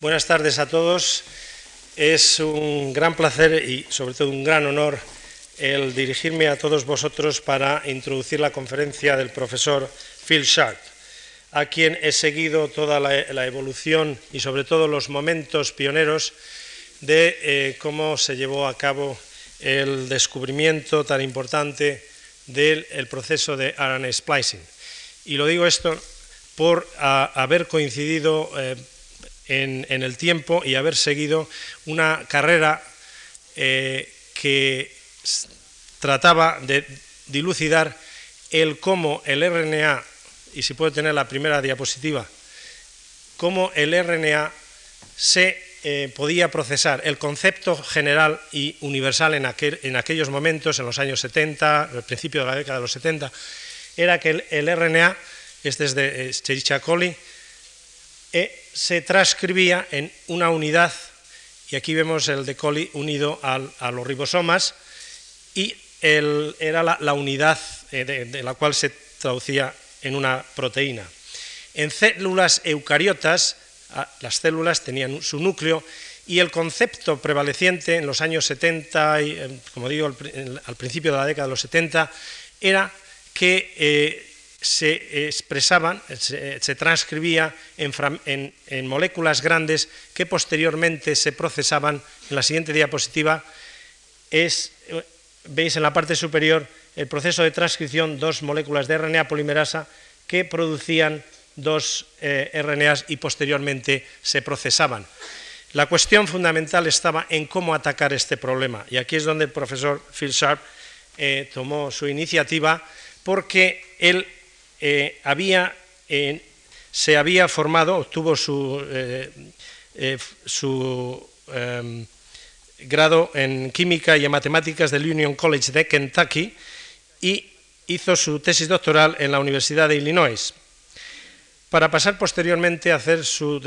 Buenas tardes a todos. Es un gran placer y sobre todo un gran honor el dirigirme a todos vosotros para introducir la conferencia del profesor Phil Sharp, a quien he seguido toda la, evolución y sobre todo los momentos pioneros de eh, cómo se llevó a cabo el descubrimiento tan importante del proceso de RNA splicing. Y lo digo esto por haber coincidido eh, en, el tiempo y haber seguido una carrera eh, que trataba de dilucidar el cómo el RNA, y si puedo tener la primera diapositiva, cómo el RNA se eh, podía procesar. El concepto general y universal en, en, aquellos momentos, en los años 70, al principio de la década de los 70, era que el, RNA, este es de Escherichia coli, eh, se transcribía en una unidad, y aquí vemos el de coli unido a los ribosomas, y era la, unidad eh, de, la cual se traducía en una proteína. En células eucariotas, ah, las células tenían su núcleo y el concepto prevaleciente en los años 70, y, eh, como digo, al principio de la década de los 70, era que se expresaban, se, transcribía en, moléculas grandes que posteriormente se procesaban. En la siguiente diapositiva es, veis en la parte superior el proceso de transcripción, dos moléculas de RNA polimerasa que producían dos eh, RNAs y posteriormente se procesaban. La cuestión fundamental estaba en cómo atacar este problema y aquí es donde el profesor Phil Sharp eh, tomó su iniciativa porque él eh, se había formado, obtuvo su, eh, eh, em, grado en química y en matemáticas del Union College de Kentucky y hizo su tesis doctoral en la Universidad de Illinois, para pasar posteriormente a hacer su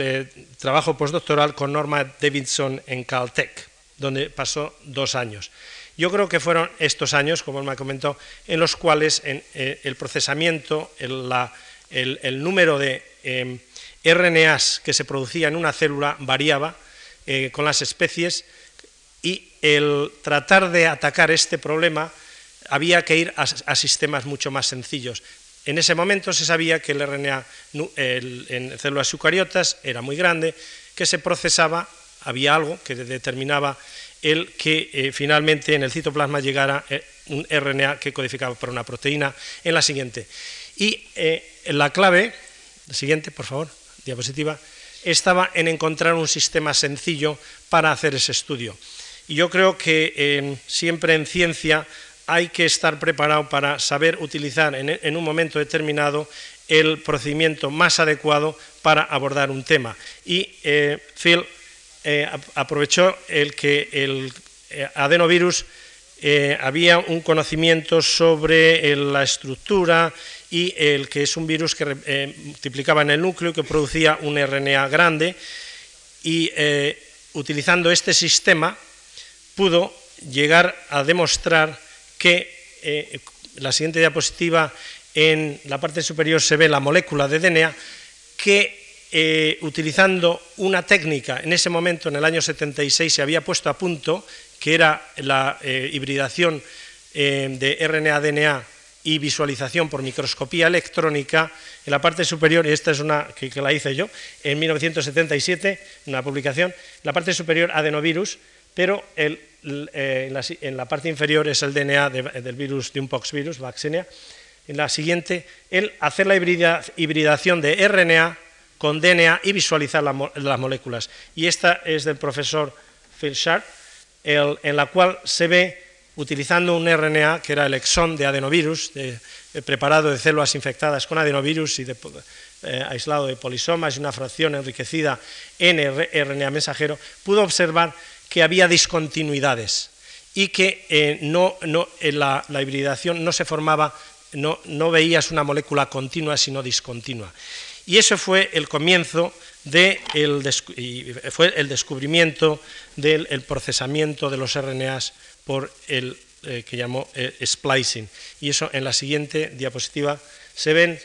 trabajo postdoctoral con Norma Davidson en Caltech, donde pasó dos años. Yo creo que fueron estos años, como me ha comentado, en los cuales eh, el procesamiento, el, número de em, RNAs que se producía en una célula variaba eh, con las especies y el tratar de atacar este problema había que ir a, sistemas mucho más sencillos. En ese momento se sabía que el RNA en células eucariotas era muy grande, que se procesaba, había algo que determinaba el que eh, finalmente en el citoplasma llegara eh, un RNA que codificaba por una proteína en la siguiente. Y eh, la clave, la siguiente, por favor, diapositiva, estaba en encontrar un sistema sencillo para hacer ese estudio. Y yo creo que siempre en ciencia hay que estar preparado para saber utilizar en un momento determinado el procedimiento más adecuado para abordar un tema. Y Phil eh, aprovechó el que el eh, adenovirus eh, había un conocimiento sobre la estructura y el que es un virus que multiplicaba en el núcleo, que producía un RNA grande, y utilizando este sistema pudo llegar a demostrar que, la siguiente diapositiva, en la parte superior se ve la molécula de DNA, que eh, utilizando una técnica, en ese momento, en el año 76, se había puesto a punto, que era la eh, hibridación eh, de RNA-DNA y visualización por microscopía electrónica, en la parte superior, y esta es una que, la hice yo, en 1977, una publicación, en la parte superior adenovirus, pero en, la, parte inferior es el DNA del virus, de un poxvirus, Vaccinia. En la siguiente, el hacer la hibridación de RNA con DNA y visualizar las moléculas. Y esta es del profesor Phil Sharp, en la cual se ve utilizando un RNA que era el exón de adenovirus, preparado de células infectadas con adenovirus y eh, aislado de polisomas y una fracción enriquecida en RNA mensajero, pudo observar que había discontinuidades y que eh, no, la, la, hibridación no se formaba, no, no veías una molécula continua, sino discontinua. Y eso fue el comienzo de fue el descubrimiento del procesamiento de los RNAs por el eh, que llamó eh, splicing. Y eso en la siguiente diapositiva se ven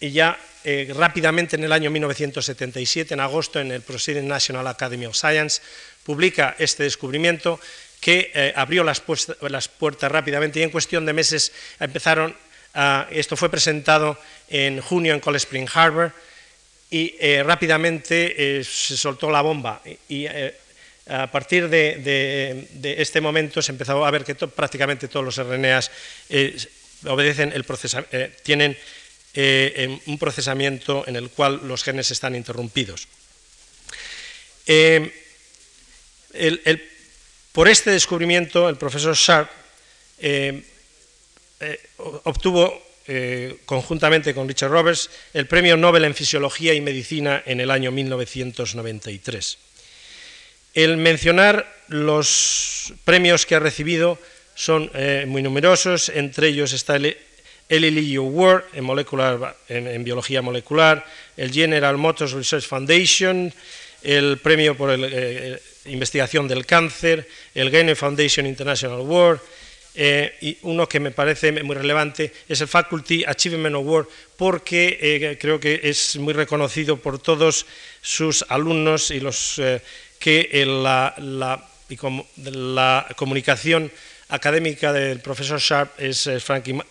ya eh, rápidamente en el año 1977, en agosto, en el Proceeding National Academy of Science, publica este descubrimiento que abrió las, las, puertas rápidamente y en cuestión de meses empezaron, a, esto fue presentado en junio en Cold Spring Harbor y eh, rápidamente se soltó la bomba y a partir de, este momento se empezó a ver que prácticamente todos los RNAs obedecen el tienen eh, un procesamiento en el cual los genes están interrumpidos. Eh, por este descubrimiento, el profesor Sharp eh, conjuntamente con Richard Roberts, el Premio Nobel en Fisiología y Medicina en el año 1993. El mencionar los premios que ha recibido son muy numerosos, entre ellos está el el Lilly Award en, molecular, en, biología molecular, el General Motors Research Foundation, el premio por la eh, investigación del cáncer, el Gainer Foundation International Award, eh, y uno que me parece muy relevante es el Faculty Achievement Award, porque eh, creo que es muy reconocido por todos sus alumnos y los que la, comunicación académica del profesor Sharp es,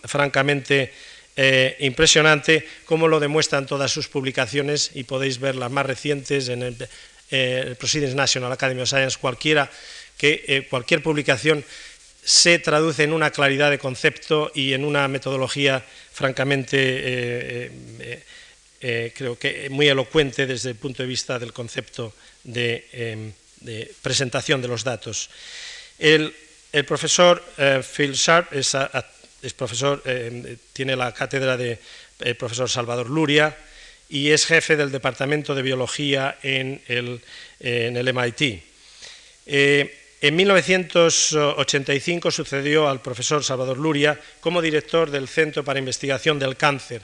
francamente eh, impresionante, como lo demuestran todas sus publicaciones y podéis ver las más recientes en el, eh, Proceedings National Academy of Science, cualquiera, que eh, cualquier publicación se traduce en una claridad de concepto y en una metodología francamente, creo que muy elocuente desde el punto de vista del concepto de, de presentación de los datos. El, el profesor eh, Phil Sharp es, profesor, eh, tiene la cátedra de eh, profesor Salvador Luria y es jefe del Departamento de Biología en el, MIT. En 1985 sucedió al profesor Salvador Luria como director del Centro para Investigación del Cáncer.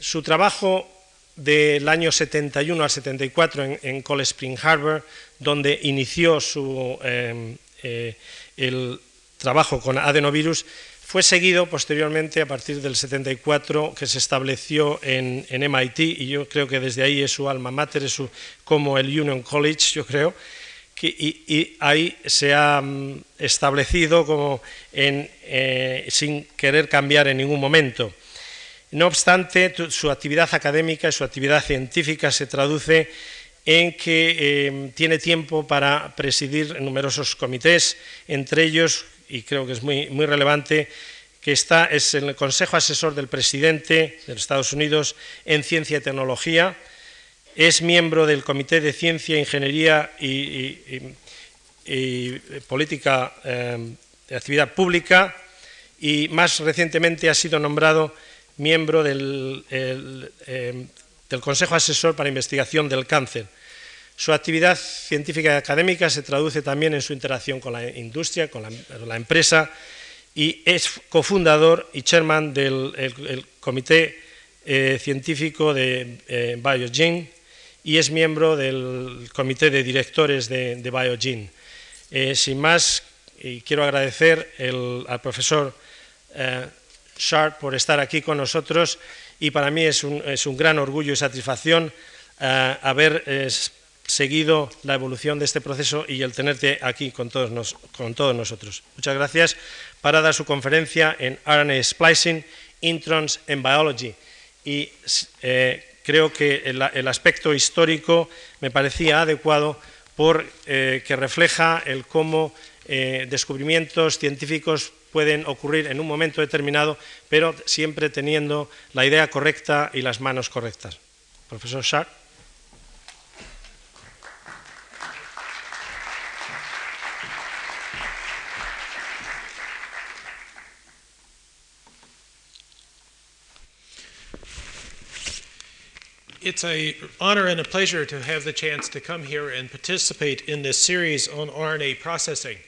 su trabajo del año 71 al 74 en, en Cold Spring Harbor, donde inició su eh, el trabajo con adenovirus, fue seguido posteriormente a partir del 74 que se estableció en, MIT y yo creo que desde ahí es su alma mater, es como el Union College, yo creo, y, ahí se ha mm, establecido como eh, sin querer cambiar en ningún momento. No obstante, su actividad académica y su actividad científica se traduce en que em, tiene tiempo para presidir numerosos comités, entre ellos, y creo que es muy, muy relevante, que está es el Consejo Asesor del Presidente de los Estados Unidos en Ciencia y Tecnología, es miembro del Comité de Ciencia, Ingeniería y, Política em, de Actividad Pública y más recientemente ha sido nombrado miembro del, em, del Consejo Asesor para Investigación del Cáncer. Su actividad científica y académica se traduce también en su interacción con la industria, con la, empresa, y es cofundador y chairman del Comité eh, Científico de eh, Biogen y es miembro del Comité de Directores de, de Biogen. Eh, sin más, quiero agradecer al profesor Sharp por estar aquí con nosotros y para mí es un, es un gran orgullo y satisfacción haber seguido la evolución de este proceso y el tenerte aquí con todos, nosotros. Muchas gracias para dar su conferencia en RNA Splicing, Introns en Biology. Y eh, creo que el, aspecto histórico me parecía adecuado porque eh, refleja el cómo eh, descubrimientos científicos pueden ocurrir en un momento determinado, pero siempre teniendo la idea correcta y las manos correctas. Profesor Sharp. It's an honor and a pleasure to have the chance to come here and participate in this series on RNA processing,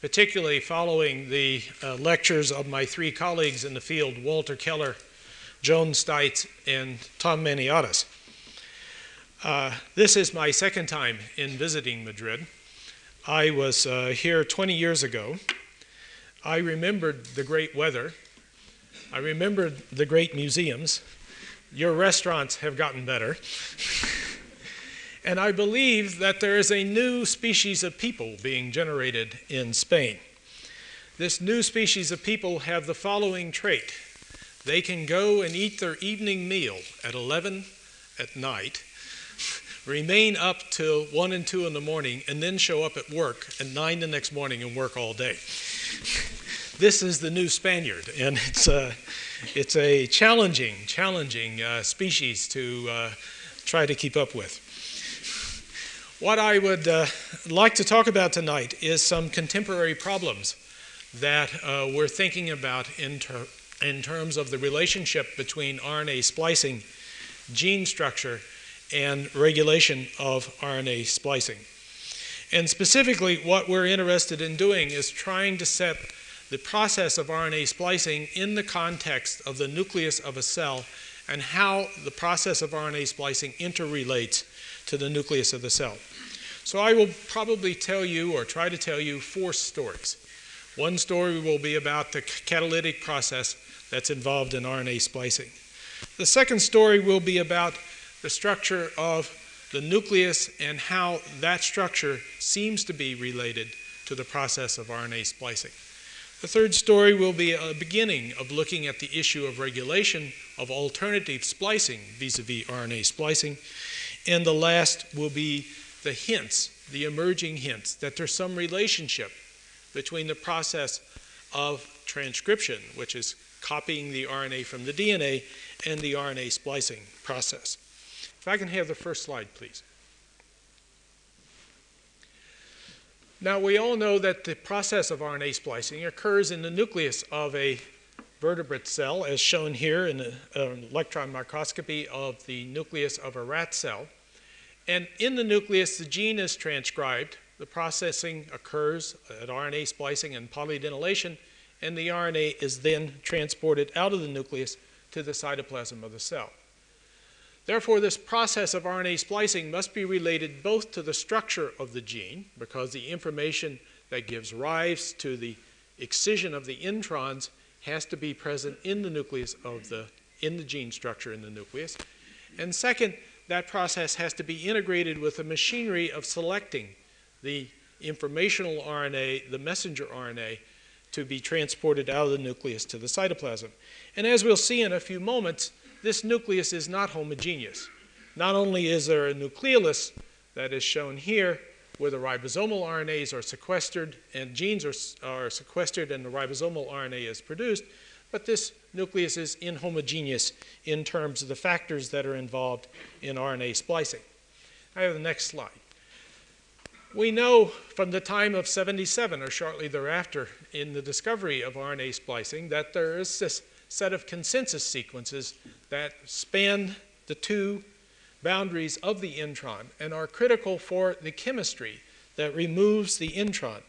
particularly following the uh, lectures of my three colleagues in the field, Walter Keller, Joan Steitz, and Tom Maniatis. Uh, this is my second time in visiting Madrid. I was uh, here 20 years ago. I remembered the great weather. I remembered the great museums your restaurants have gotten better. and I believe that there is a new species of people being generated in Spain. This new species of people have the following trait they can go and eat their evening meal at 11 at night, remain up till 1 and 2 in the morning, and then show up at work at 9 the next morning and work all day. this is the new Spaniard, and it's a, it's a challenging, challenging uh, species to uh, try to keep up with. What I would uh, like to talk about tonight is some contemporary problems that uh, we're thinking about in, ter- in terms of the relationship between RNA splicing, gene structure, and regulation of RNA splicing. And specifically, what we're interested in doing is trying to set the process of RNA splicing in the context of the nucleus of a cell and how the process of RNA splicing interrelates to the nucleus of the cell. So I will probably tell you or try to tell you four stories. One story will be about the catalytic process that's involved in RNA splicing. The second story will be about the structure of the nucleus and how that structure seems to be related to the process of RNA splicing. The third story will be a beginning of looking at the issue of regulation of alternative splicing vis a vis RNA splicing. And the last will be the hints, the emerging hints, that there's some relationship between the process of transcription, which is copying the RNA from the DNA, and the RNA splicing process. If I can have the first slide, please. Now, we all know that the process of RNA splicing occurs in the nucleus of a vertebrate cell, as shown here in an uh, electron microscopy of the nucleus of a rat cell. And in the nucleus, the gene is transcribed. The processing occurs at RNA splicing and polyadenylation, and the RNA is then transported out of the nucleus to the cytoplasm of the cell. Therefore, this process of RNA splicing must be related both to the structure of the gene, because the information that gives rise to the excision of the introns has to be present in the nucleus of the in the gene structure in the nucleus. And second, that process has to be integrated with the machinery of selecting the informational RNA, the messenger RNA, to be transported out of the nucleus to the cytoplasm. And as we'll see in a few moments, this nucleus is not homogeneous. Not only is there a nucleolus that is shown here, where the ribosomal RNAs are sequestered and genes are, are sequestered and the ribosomal RNA is produced, but this nucleus is inhomogeneous in terms of the factors that are involved in RNA splicing. I have the next slide. We know from the time of 77 or shortly thereafter in the discovery of RNA splicing that there is this set of consensus sequences that span the two boundaries of the intron and are critical for the chemistry that removes the intron.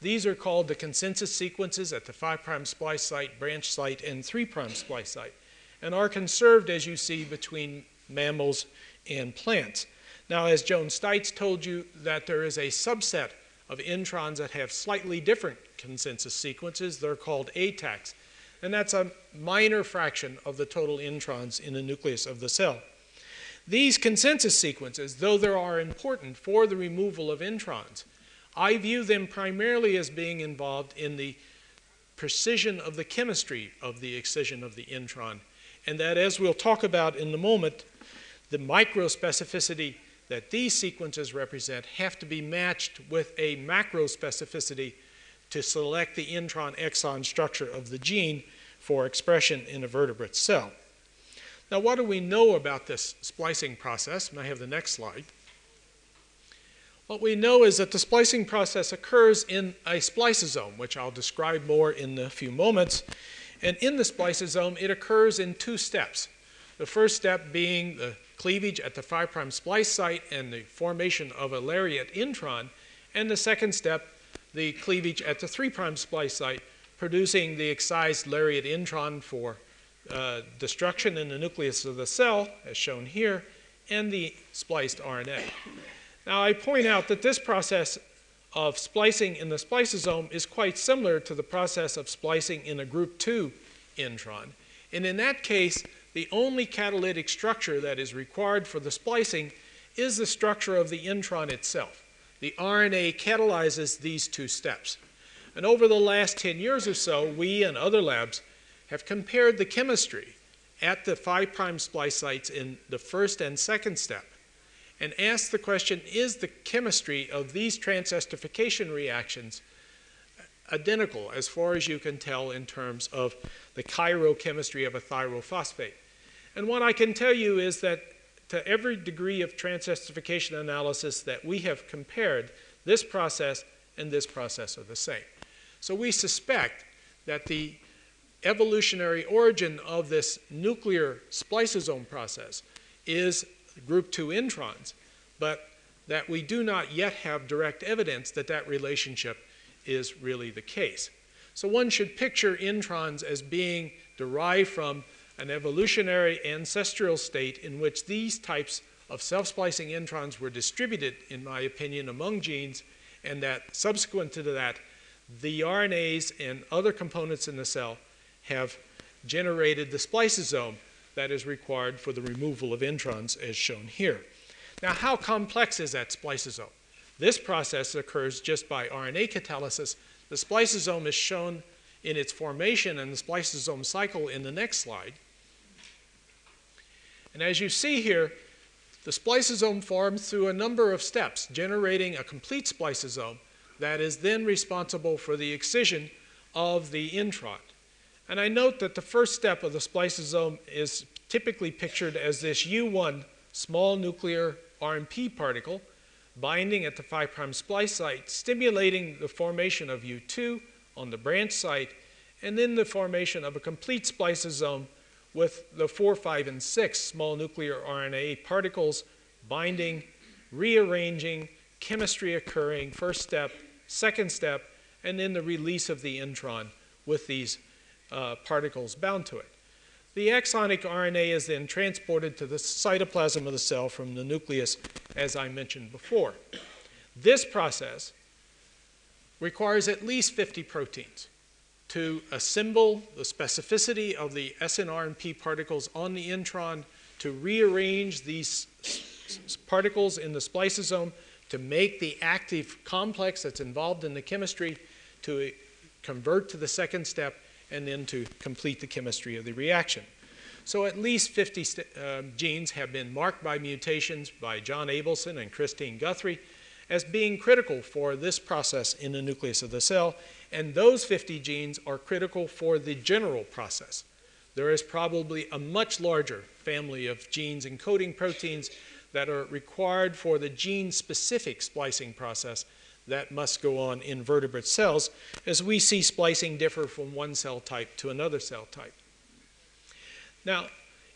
These are called the consensus sequences at the 5' splice site, branch site, and 3' splice site, and are conserved, as you see, between mammals and plants. Now, as Joan Steitz told you, that there is a subset of introns that have slightly different consensus sequences. They're called ATACs and that's a minor fraction of the total introns in the nucleus of the cell. These consensus sequences, though they are important for the removal of introns, I view them primarily as being involved in the precision of the chemistry of the excision of the intron, and that, as we'll talk about in a moment, the microspecificity that these sequences represent have to be matched with a macrospecificity to select the intron exon structure of the gene for expression in a vertebrate cell. Now, what do we know about this splicing process? And I have the next slide. What we know is that the splicing process occurs in a spliceosome, which I'll describe more in a few moments. And in the spliceosome, it occurs in two steps. The first step being the cleavage at the 5' splice site and the formation of a lariat intron, and the second step, the cleavage at the 3' splice site producing the excised lariat intron for uh, destruction in the nucleus of the cell, as shown here, and the spliced RNA. Now, I point out that this process of splicing in the spliceosome is quite similar to the process of splicing in a group 2 intron. And in that case, the only catalytic structure that is required for the splicing is the structure of the intron itself. The RNA catalyzes these two steps. And over the last 10 years or so, we and other labs have compared the chemistry at the 5' splice sites in the first and second step and asked the question is the chemistry of these transesterification reactions identical as far as you can tell in terms of the chirochemistry of a thiophosphate? And what I can tell you is that to every degree of transesterification analysis that we have compared, this process and this process are the same. So we suspect that the evolutionary origin of this nuclear spliceosome process is group 2 introns, but that we do not yet have direct evidence that that relationship is really the case. So one should picture introns as being derived from an evolutionary ancestral state in which these types of self-splicing introns were distributed, in my opinion, among genes, and that subsequent to that, the RNAs and other components in the cell have generated the spliceosome that is required for the removal of introns as shown here. Now, how complex is that spliceosome? This process occurs just by RNA catalysis. The spliceosome is shown in its formation and the spliceosome cycle in the next slide. And as you see here, the spliceosome forms through a number of steps, generating a complete spliceosome that is then responsible for the excision of the intron. And I note that the first step of the spliceosome is typically pictured as this U1 small nuclear RNP particle binding at the 5' splice site, stimulating the formation of U2 on the branch site, and then the formation of a complete spliceosome with the 4, 5, and 6 small nuclear RNA particles binding, rearranging, chemistry occurring, first step, second step, and then the release of the intron with these uh, particles bound to it. The exonic RNA is then transported to the cytoplasm of the cell from the nucleus, as I mentioned before. This process requires at least 50 proteins to assemble the specificity of the SNRNP particles on the intron, to rearrange these particles in the spliceosome, to make the active complex that's involved in the chemistry, to convert to the second step, and then to complete the chemistry of the reaction. So at least 50 uh, genes have been marked by mutations by John Abelson and Christine Guthrie as being critical for this process in the nucleus of the cell, and those 50 genes are critical for the general process. There is probably a much larger family of genes encoding proteins that are required for the gene-specific splicing process that must go on in vertebrate cells, as we see splicing differ from one cell type to another cell type. Now,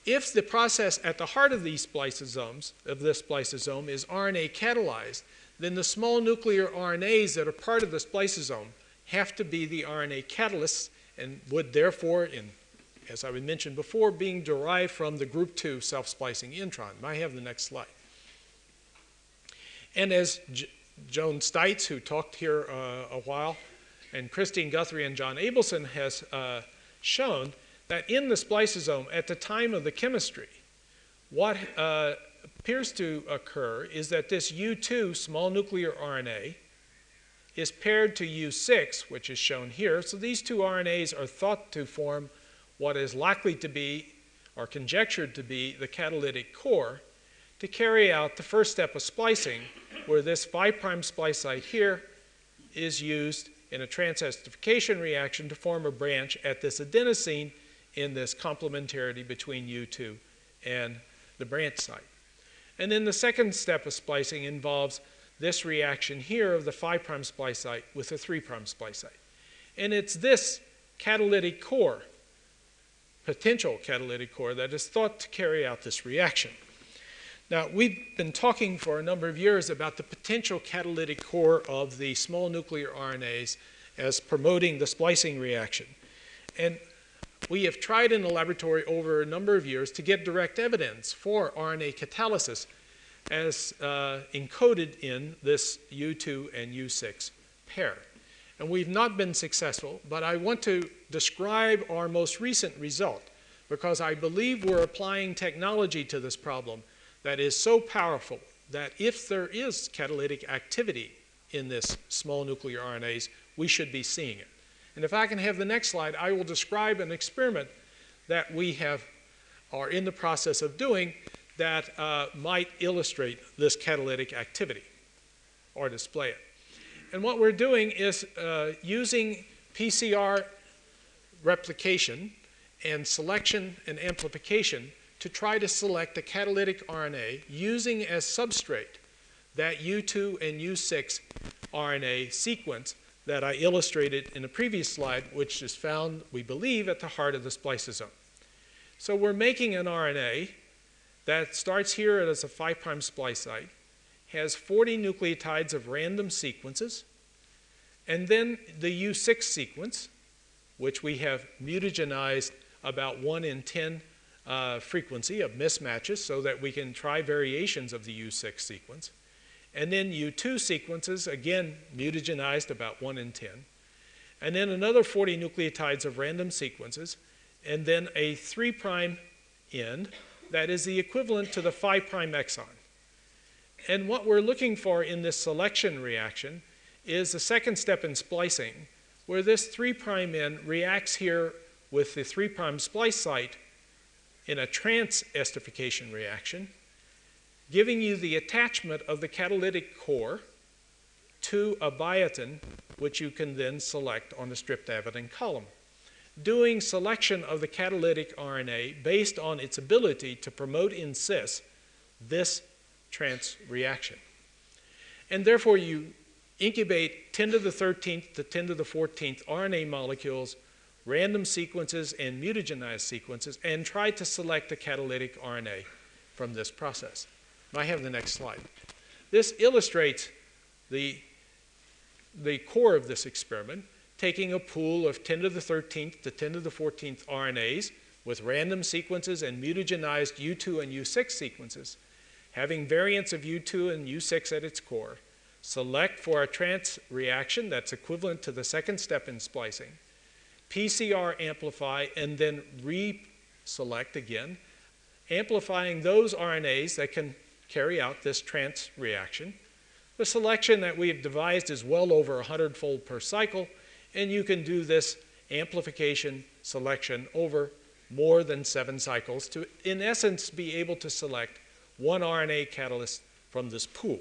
if the process at the heart of these spliceosomes, of this spliceosome, is RNA catalyzed, then the small nuclear RNAs that are part of the spliceosome have to be the RNA catalysts and would therefore, in, as I mentioned before, being derived from the group 2 self-splicing intron. I have the next slide. And as J Joan Steitz, who talked here uh, a while, and Christine Guthrie and John Abelson has uh, shown that in the spliceosome, at the time of the chemistry, what uh, appears to occur is that this U2 small nuclear RNA is paired to U6, which is shown here. So these two RNAs are thought to form what is likely to be, or conjectured to be, the catalytic core to carry out the first step of splicing, where this 5' splice site here is used in a transesterification reaction to form a branch at this adenosine in this complementarity between U2 and the branch site. And then the second step of splicing involves this reaction here of the 5' splice site with the 3' splice site. And it's this catalytic core, potential catalytic core, that is thought to carry out this reaction. Now, we've been talking for a number of years about the potential catalytic core of the small nuclear RNAs as promoting the splicing reaction. And we have tried in the laboratory over a number of years to get direct evidence for RNA catalysis as uh, encoded in this U2 and U6 pair. And we've not been successful, but I want to describe our most recent result because I believe we're applying technology to this problem that is so powerful that if there is catalytic activity in this small nuclear RNAs, we should be seeing it. And if I can have the next slide, I will describe an experiment that we have are in the process of doing that uh, might illustrate this catalytic activity or display it. And what we're doing is uh, using PCR replication and selection and amplification to try to select a catalytic RNA using as substrate that U2 and U6 RNA sequence that I illustrated in the previous slide, which is found, we believe, at the heart of the spliceosome. So we're making an RNA that starts here as a 5' splice site, has 40 nucleotides of random sequences, and then the U6 sequence, which we have mutagenized about 1 in 10 uh, frequency of mismatches so that we can try variations of the U6 sequence. And then U2 sequences, again, mutagenized about 1 in 10. And then another 40 nucleotides of random sequences, and then a 3' end that is the equivalent to the 5' exon. And what we're looking for in this selection reaction is the second step in splicing, where this 3' end reacts here with the 3' splice site in a trans esterification reaction, giving you the attachment of the catalytic core to a biotin, which you can then select on the streptavidin column doing selection of the catalytic RNA based on its ability to promote in cis this trans reaction. And therefore, you incubate 10 to the 13th to 10 to the 14th RNA molecules, random sequences, and mutagenized sequences, and try to select the catalytic RNA from this process. I have the next slide. This illustrates the, the core of this experiment taking a pool of 10 to the 13th to 10 to the 14th RNAs with random sequences and mutagenized U2 and U6 sequences, having variants of U2 and U6 at its core, select for a trans reaction that's equivalent to the second step in splicing, PCR amplify, and then re-select again, amplifying those RNAs that can carry out this trans reaction. The selection that we have devised is well over 100 fold per cycle, and you can do this amplification selection over more than seven cycles to, in essence, be able to select one RNA catalyst from this pool.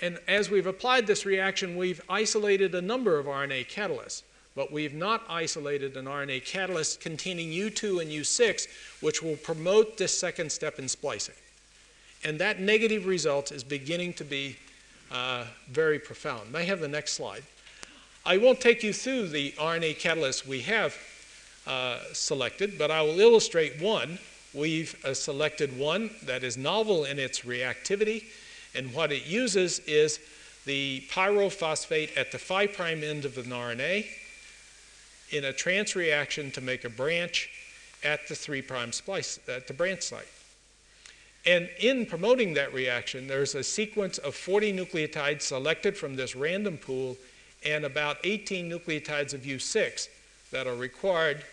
And as we've applied this reaction, we've isolated a number of RNA catalysts, but we've not isolated an RNA catalyst containing U2 and U6, which will promote this second step in splicing. And that negative result is beginning to be uh, very profound. May I have the next slide? I won't take you through the RNA catalysts we have uh, selected, but I will illustrate one. We've uh, selected one that is novel in its reactivity, and what it uses is the pyrophosphate at the 5' end of an RNA in a trans reaction to make a branch at the 3' splice, at the branch site. And in promoting that reaction, there's a sequence of 40 nucleotides selected from this random pool and about 18 nucleotides of U6 that are required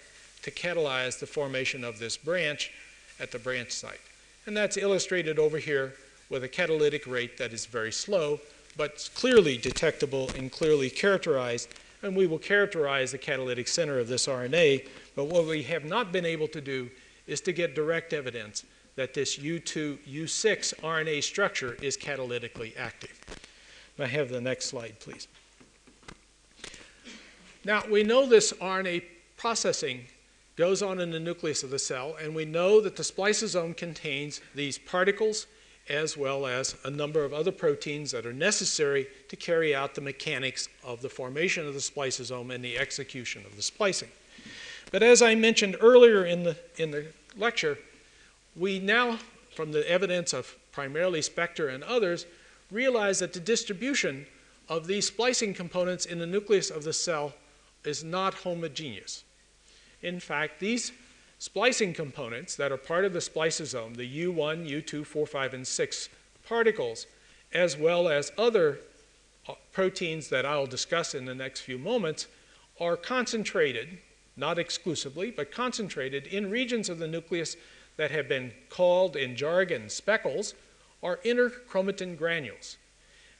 to catalyze the formation of this branch at the branch site. And that's illustrated over here with a catalytic rate that is very slow, but clearly detectable and clearly characterized. And we will characterize the catalytic center of this RNA, but what we have not been able to do is to get direct evidence that this U2, U6 RNA structure is catalytically active. May I have the next slide, please? Now, we know this RNA processing goes on in the nucleus of the cell, and we know that the spliceosome contains these particles as well as a number of other proteins that are necessary to carry out the mechanics of the formation of the spliceosome and the execution of the splicing. But as I mentioned earlier in the, in the lecture, we now, from the evidence of primarily Spector and others, realize that the distribution of these splicing components in the nucleus of the cell is not homogeneous. In fact, these splicing components that are part of the spliceosome, the U1, U2, 4, 5, and 6 particles, as well as other uh, proteins that I'll discuss in the next few moments, are concentrated not exclusively, but concentrated in regions of the nucleus that have been called in jargon speckles or interchromatin granules.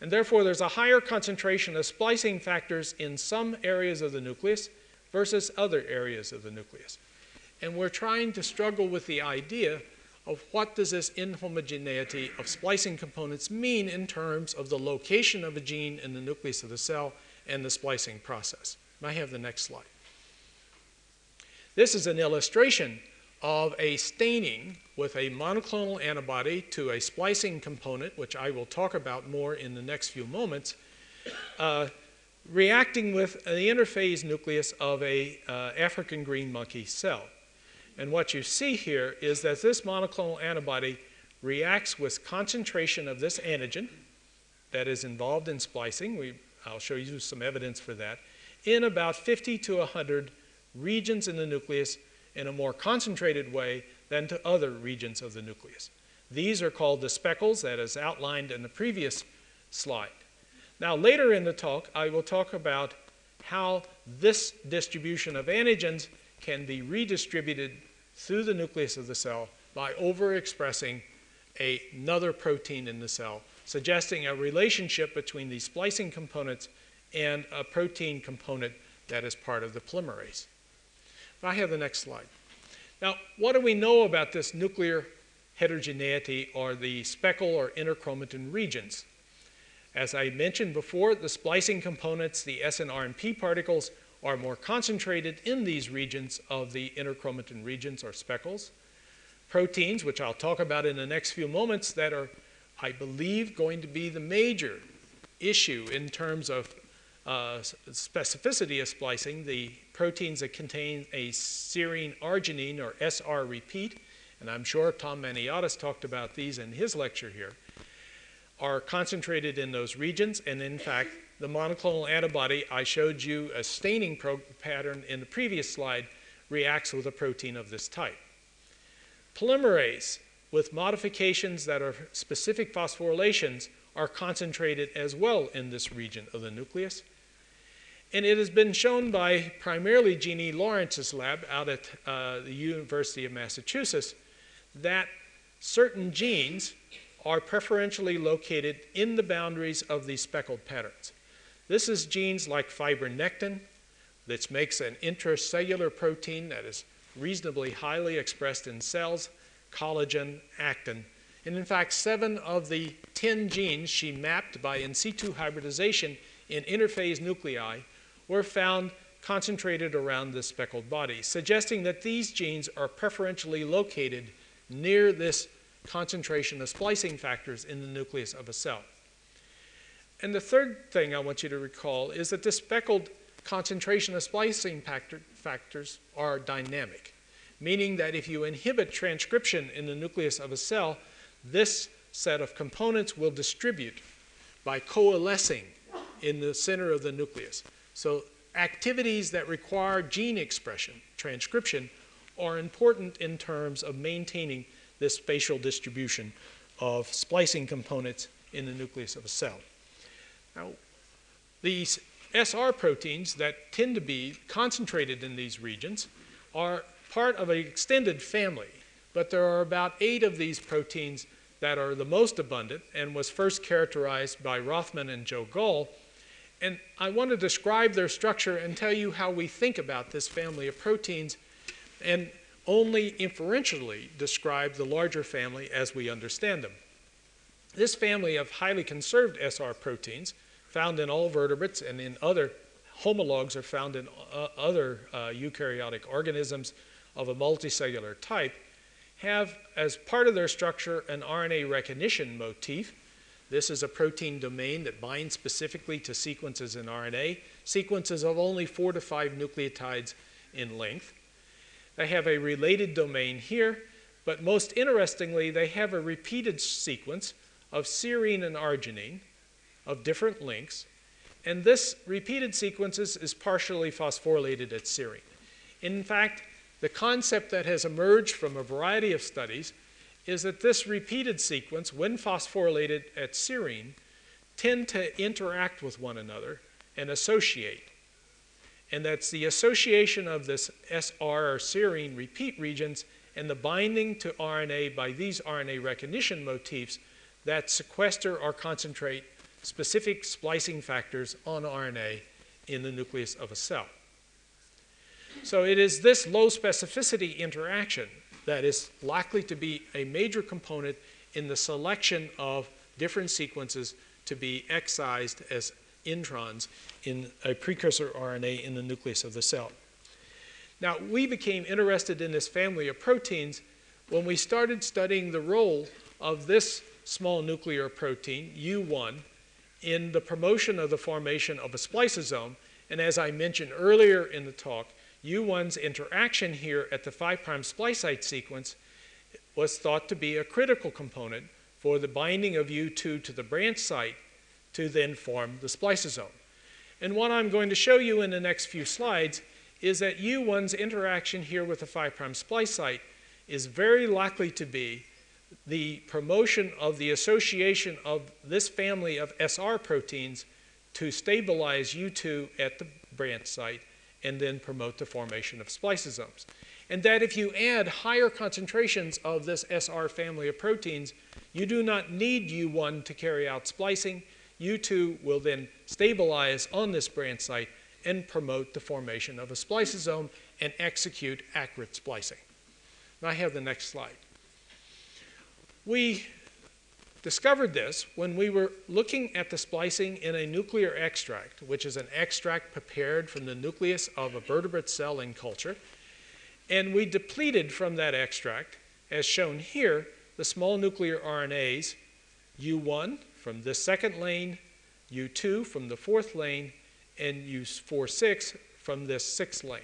And therefore, there's a higher concentration of splicing factors in some areas of the nucleus versus other areas of the nucleus. And we're trying to struggle with the idea of what does this inhomogeneity of splicing components mean in terms of the location of a gene in the nucleus of the cell and the splicing process. I have the next slide. This is an illustration of a staining with a monoclonal antibody to a splicing component, which I will talk about more in the next few moments, uh, reacting with the interphase nucleus of a uh, African green monkey cell. And what you see here is that this monoclonal antibody reacts with concentration of this antigen that is involved in splicing. We, I'll show you some evidence for that in about 50 to 100 regions in the nucleus in a more concentrated way than to other regions of the nucleus. These are called the speckles, that is outlined in the previous slide. Now, later in the talk, I will talk about how this distribution of antigens can be redistributed through the nucleus of the cell by overexpressing a, another protein in the cell, suggesting a relationship between these splicing components and a protein component that is part of the polymerase. I have the next slide. Now, what do we know about this nuclear heterogeneity or the speckle or interchromatin regions? As I mentioned before, the splicing components, the S and particles, are more concentrated in these regions of the interchromatin regions or speckles. Proteins, which I'll talk about in the next few moments, that are, I believe, going to be the major issue in terms of uh, specificity of splicing, the proteins that contain a serine arginine or SR repeat, and I'm sure Tom Maniatis talked about these in his lecture here, are concentrated in those regions. And in fact, the monoclonal antibody, I showed you a staining pattern in the previous slide, reacts with a protein of this type. Polymerase, with modifications that are specific phosphorylations, are concentrated as well in this region of the nucleus. And it has been shown by primarily Jeannie Lawrence's lab out at uh, the University of Massachusetts that certain genes are preferentially located in the boundaries of these speckled patterns. This is genes like fibronectin, that makes an intracellular protein that is reasonably highly expressed in cells, collagen, actin. And in fact, seven of the 10 genes she mapped by in situ hybridization in interphase nuclei were found concentrated around this speckled body, suggesting that these genes are preferentially located near this concentration of splicing factors in the nucleus of a cell. And the third thing I want you to recall is that the speckled concentration of splicing factor, factors are dynamic, meaning that if you inhibit transcription in the nucleus of a cell, this set of components will distribute by coalescing in the center of the nucleus. So activities that require gene expression, transcription, are important in terms of maintaining this spatial distribution of splicing components in the nucleus of a cell. Now, these SR proteins that tend to be concentrated in these regions are part of an extended family, but there are about eight of these proteins that are the most abundant and was first characterized by Rothman and Joe Gall and I want to describe their structure and tell you how we think about this family of proteins and only inferentially describe the larger family as we understand them. This family of highly conserved SR proteins, found in all vertebrates and in other homologs are found in uh, other uh, eukaryotic organisms of a multicellular type, have as part of their structure an RNA recognition motif this is a protein domain that binds specifically to sequences in RNA, sequences of only four to five nucleotides in length. They have a related domain here, but most interestingly, they have a repeated sequence of serine and arginine of different lengths, and this repeated sequences is partially phosphorylated at serine. In fact, the concept that has emerged from a variety of studies is that this repeated sequence, when phosphorylated at serine, tend to interact with one another and associate. and that's the association of this SR or serine repeat regions and the binding to RNA by these RNA recognition motifs that sequester or concentrate specific splicing factors on RNA in the nucleus of a cell. So it is this low specificity interaction that is likely to be a major component in the selection of different sequences to be excised as introns in a precursor RNA in the nucleus of the cell. Now, we became interested in this family of proteins when we started studying the role of this small nuclear protein, U1, in the promotion of the formation of a spliceosome. And as I mentioned earlier in the talk, U1's interaction here at the 5' splice site sequence was thought to be a critical component for the binding of U2 to the branch site to then form the spliceosome. And what I'm going to show you in the next few slides is that U1's interaction here with the 5' splice site is very likely to be the promotion of the association of this family of SR proteins to stabilize U2 at the branch site and then promote the formation of spliceosomes. And that if you add higher concentrations of this SR family of proteins, you do not need U1 to carry out splicing. U2 will then stabilize on this branch site and promote the formation of a spliceosome and execute accurate splicing. Now I have the next slide. We discovered this when we were looking at the splicing in a nuclear extract, which is an extract prepared from the nucleus of a vertebrate cell in culture. And we depleted from that extract, as shown here, the small nuclear RNAs U1 from the second lane, U2 from the fourth lane, and U46 from this sixth lane.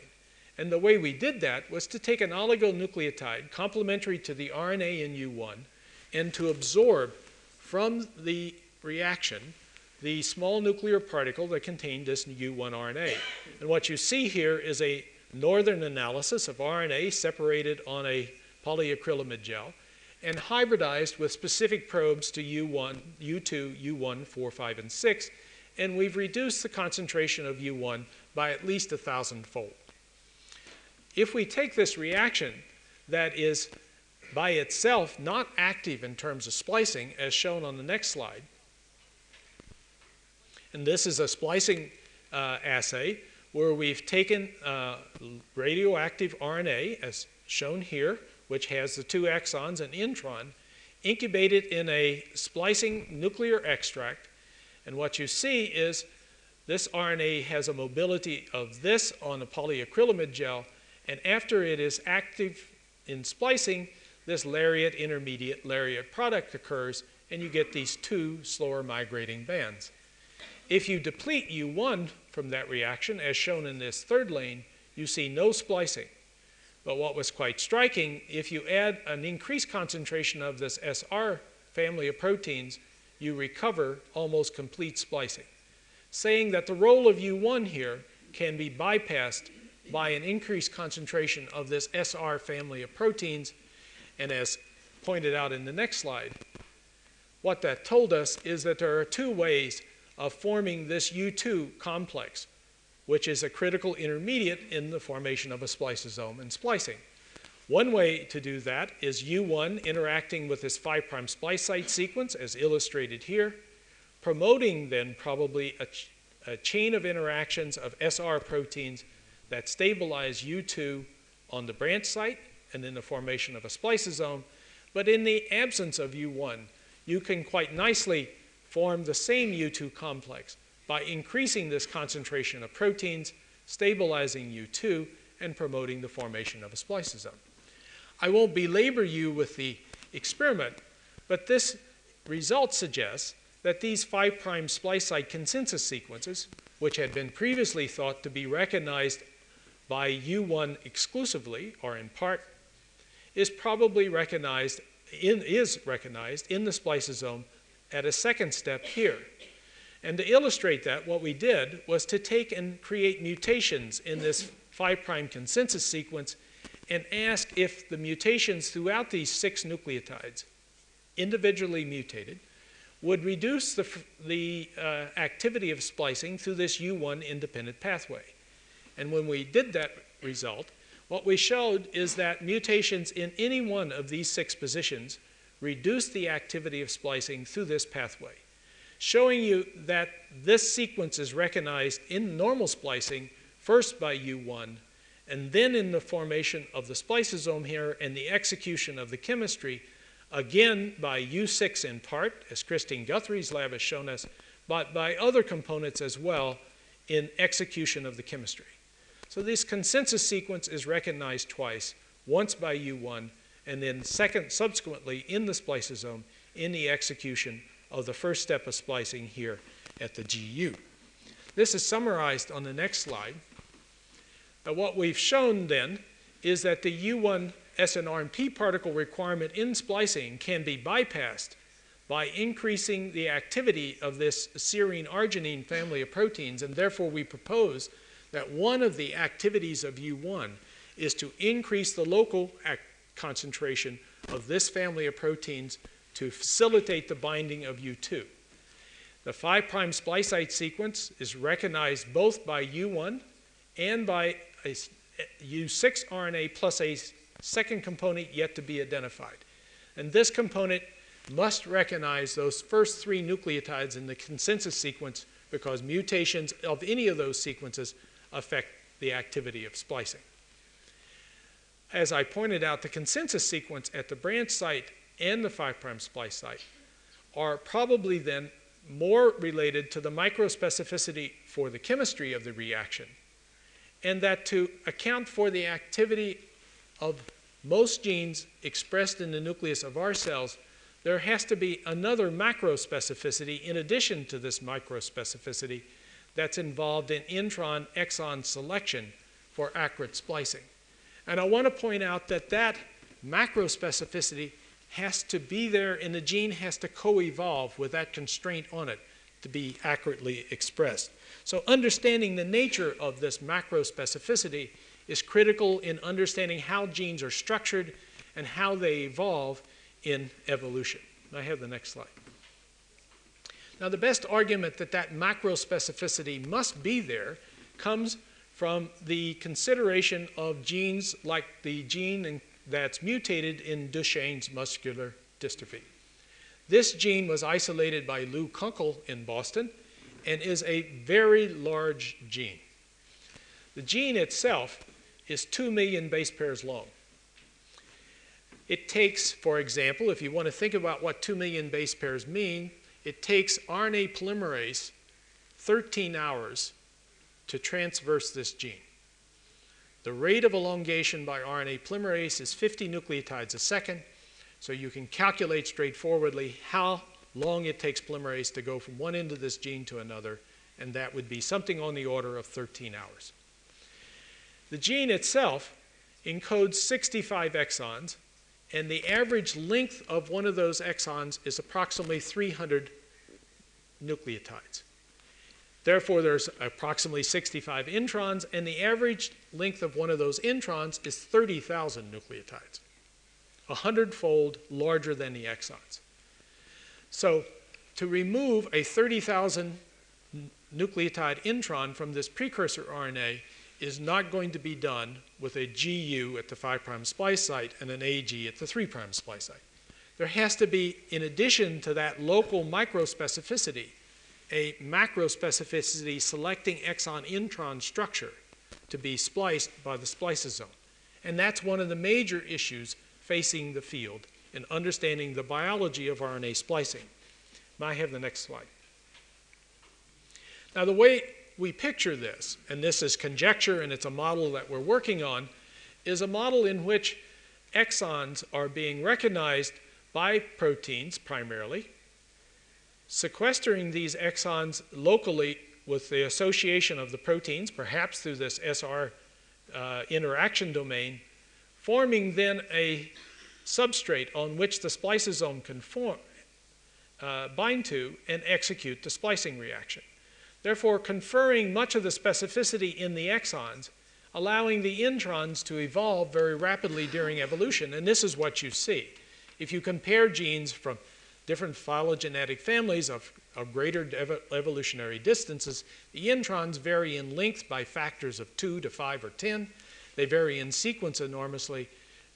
And the way we did that was to take an oligonucleotide complementary to the RNA in U1 and to absorb from the reaction the small nuclear particle that contained this U1 RNA. And what you see here is a northern analysis of RNA separated on a polyacrylamide gel and hybridized with specific probes to U1, U2, U1, 4, 5, and 6. And we've reduced the concentration of U1 by at least a thousandfold. If we take this reaction that is by itself not active in terms of splicing, as shown on the next slide. And this is a splicing uh, assay where we've taken uh, radioactive RNA, as shown here, which has the two exons and intron, incubated in a splicing nuclear extract. And what you see is this RNA has a mobility of this on a polyacrylamide gel, and after it is active in splicing, this lariat intermediate lariat product occurs, and you get these two slower migrating bands. If you deplete U1 from that reaction, as shown in this third lane, you see no splicing. But what was quite striking, if you add an increased concentration of this SR family of proteins, you recover almost complete splicing, saying that the role of U1 here can be bypassed by an increased concentration of this SR family of proteins and as pointed out in the next slide, what that told us is that there are two ways of forming this U2 complex, which is a critical intermediate in the formation of a spliceosome and splicing. One way to do that is U1 interacting with this 5' splice site sequence, as illustrated here, promoting then probably a, ch a chain of interactions of SR proteins that stabilize U2 on the branch site and then the formation of a spliceosome. But in the absence of U1, you can quite nicely form the same U2 complex by increasing this concentration of proteins, stabilizing U2, and promoting the formation of a spliceosome. I won't belabor you with the experiment, but this result suggests that these 5' splice site consensus sequences, which had been previously thought to be recognized by U1 exclusively or in part is probably recognized in, is recognized in the spliceosome at a second step here. And to illustrate that, what we did was to take and create mutations in this 5' consensus sequence and ask if the mutations throughout these six nucleotides, individually mutated, would reduce the, the uh, activity of splicing through this U1 independent pathway. And when we did that result, what we showed is that mutations in any one of these six positions reduce the activity of splicing through this pathway, showing you that this sequence is recognized in normal splicing first by U1 and then in the formation of the spliceosome here and the execution of the chemistry, again by U6 in part, as Christine Guthrie's lab has shown us, but by other components as well in execution of the chemistry. So this consensus sequence is recognized twice, once by U1 and then second subsequently in the spliceosome in the execution of the first step of splicing here at the GU. This is summarized on the next slide. Now what we've shown then is that the U1 SNRNP particle requirement in splicing can be bypassed by increasing the activity of this serine arginine family of proteins, and therefore we propose that one of the activities of U1 is to increase the local concentration of this family of proteins to facilitate the binding of U2. The 5' splice site sequence is recognized both by U1 and by a U6 RNA plus a second component yet to be identified. And this component must recognize those first three nucleotides in the consensus sequence because mutations of any of those sequences affect the activity of splicing. As I pointed out, the consensus sequence at the branch site and the 5' splice site are probably then more related to the microspecificity for the chemistry of the reaction and that to account for the activity of most genes expressed in the nucleus of our cells, there has to be another macrospecificity in addition to this microspecificity that's involved in intron exon selection for accurate splicing. And I want to point out that that macrospecificity has to be there and the gene has to co-evolve with that constraint on it to be accurately expressed. So understanding the nature of this macro specificity is critical in understanding how genes are structured and how they evolve in evolution. I have the next slide. Now, the best argument that that macro specificity must be there comes from the consideration of genes like the gene that's mutated in Duchenne's muscular dystrophy. This gene was isolated by Lou Kunkel in Boston and is a very large gene. The gene itself is 2 million base pairs long. It takes, for example, if you want to think about what 2 million base pairs mean, it takes RNA polymerase 13 hours to transverse this gene. The rate of elongation by RNA polymerase is 50 nucleotides a second, so you can calculate straightforwardly how long it takes polymerase to go from one end of this gene to another, and that would be something on the order of 13 hours. The gene itself encodes 65 exons, and the average length of one of those exons is approximately 300 nucleotides. Therefore, there's approximately 65 introns, and the average length of one of those introns is 30,000 nucleotides, a hundredfold larger than the exons. So to remove a 30,000 nucleotide intron from this precursor RNA is not going to be done with a GU at the 5' splice site and an AG at the 3' splice site. There has to be, in addition to that local microspecificity, a macrospecificity selecting exon intron structure to be spliced by the spliceosome. And that's one of the major issues facing the field in understanding the biology of RNA splicing. May I have the next slide? Now, the way we picture this, and this is conjecture and it's a model that we're working on, is a model in which exons are being recognized by proteins primarily, sequestering these exons locally with the association of the proteins, perhaps through this SR uh, interaction domain, forming then a substrate on which the spliceosome can form, uh, bind to and execute the splicing reaction. Therefore, conferring much of the specificity in the exons, allowing the introns to evolve very rapidly during evolution. And this is what you see. If you compare genes from different phylogenetic families of of greater ev- evolutionary distances, the introns vary in length by factors of 2 to 5 or 10. They vary in sequence enormously,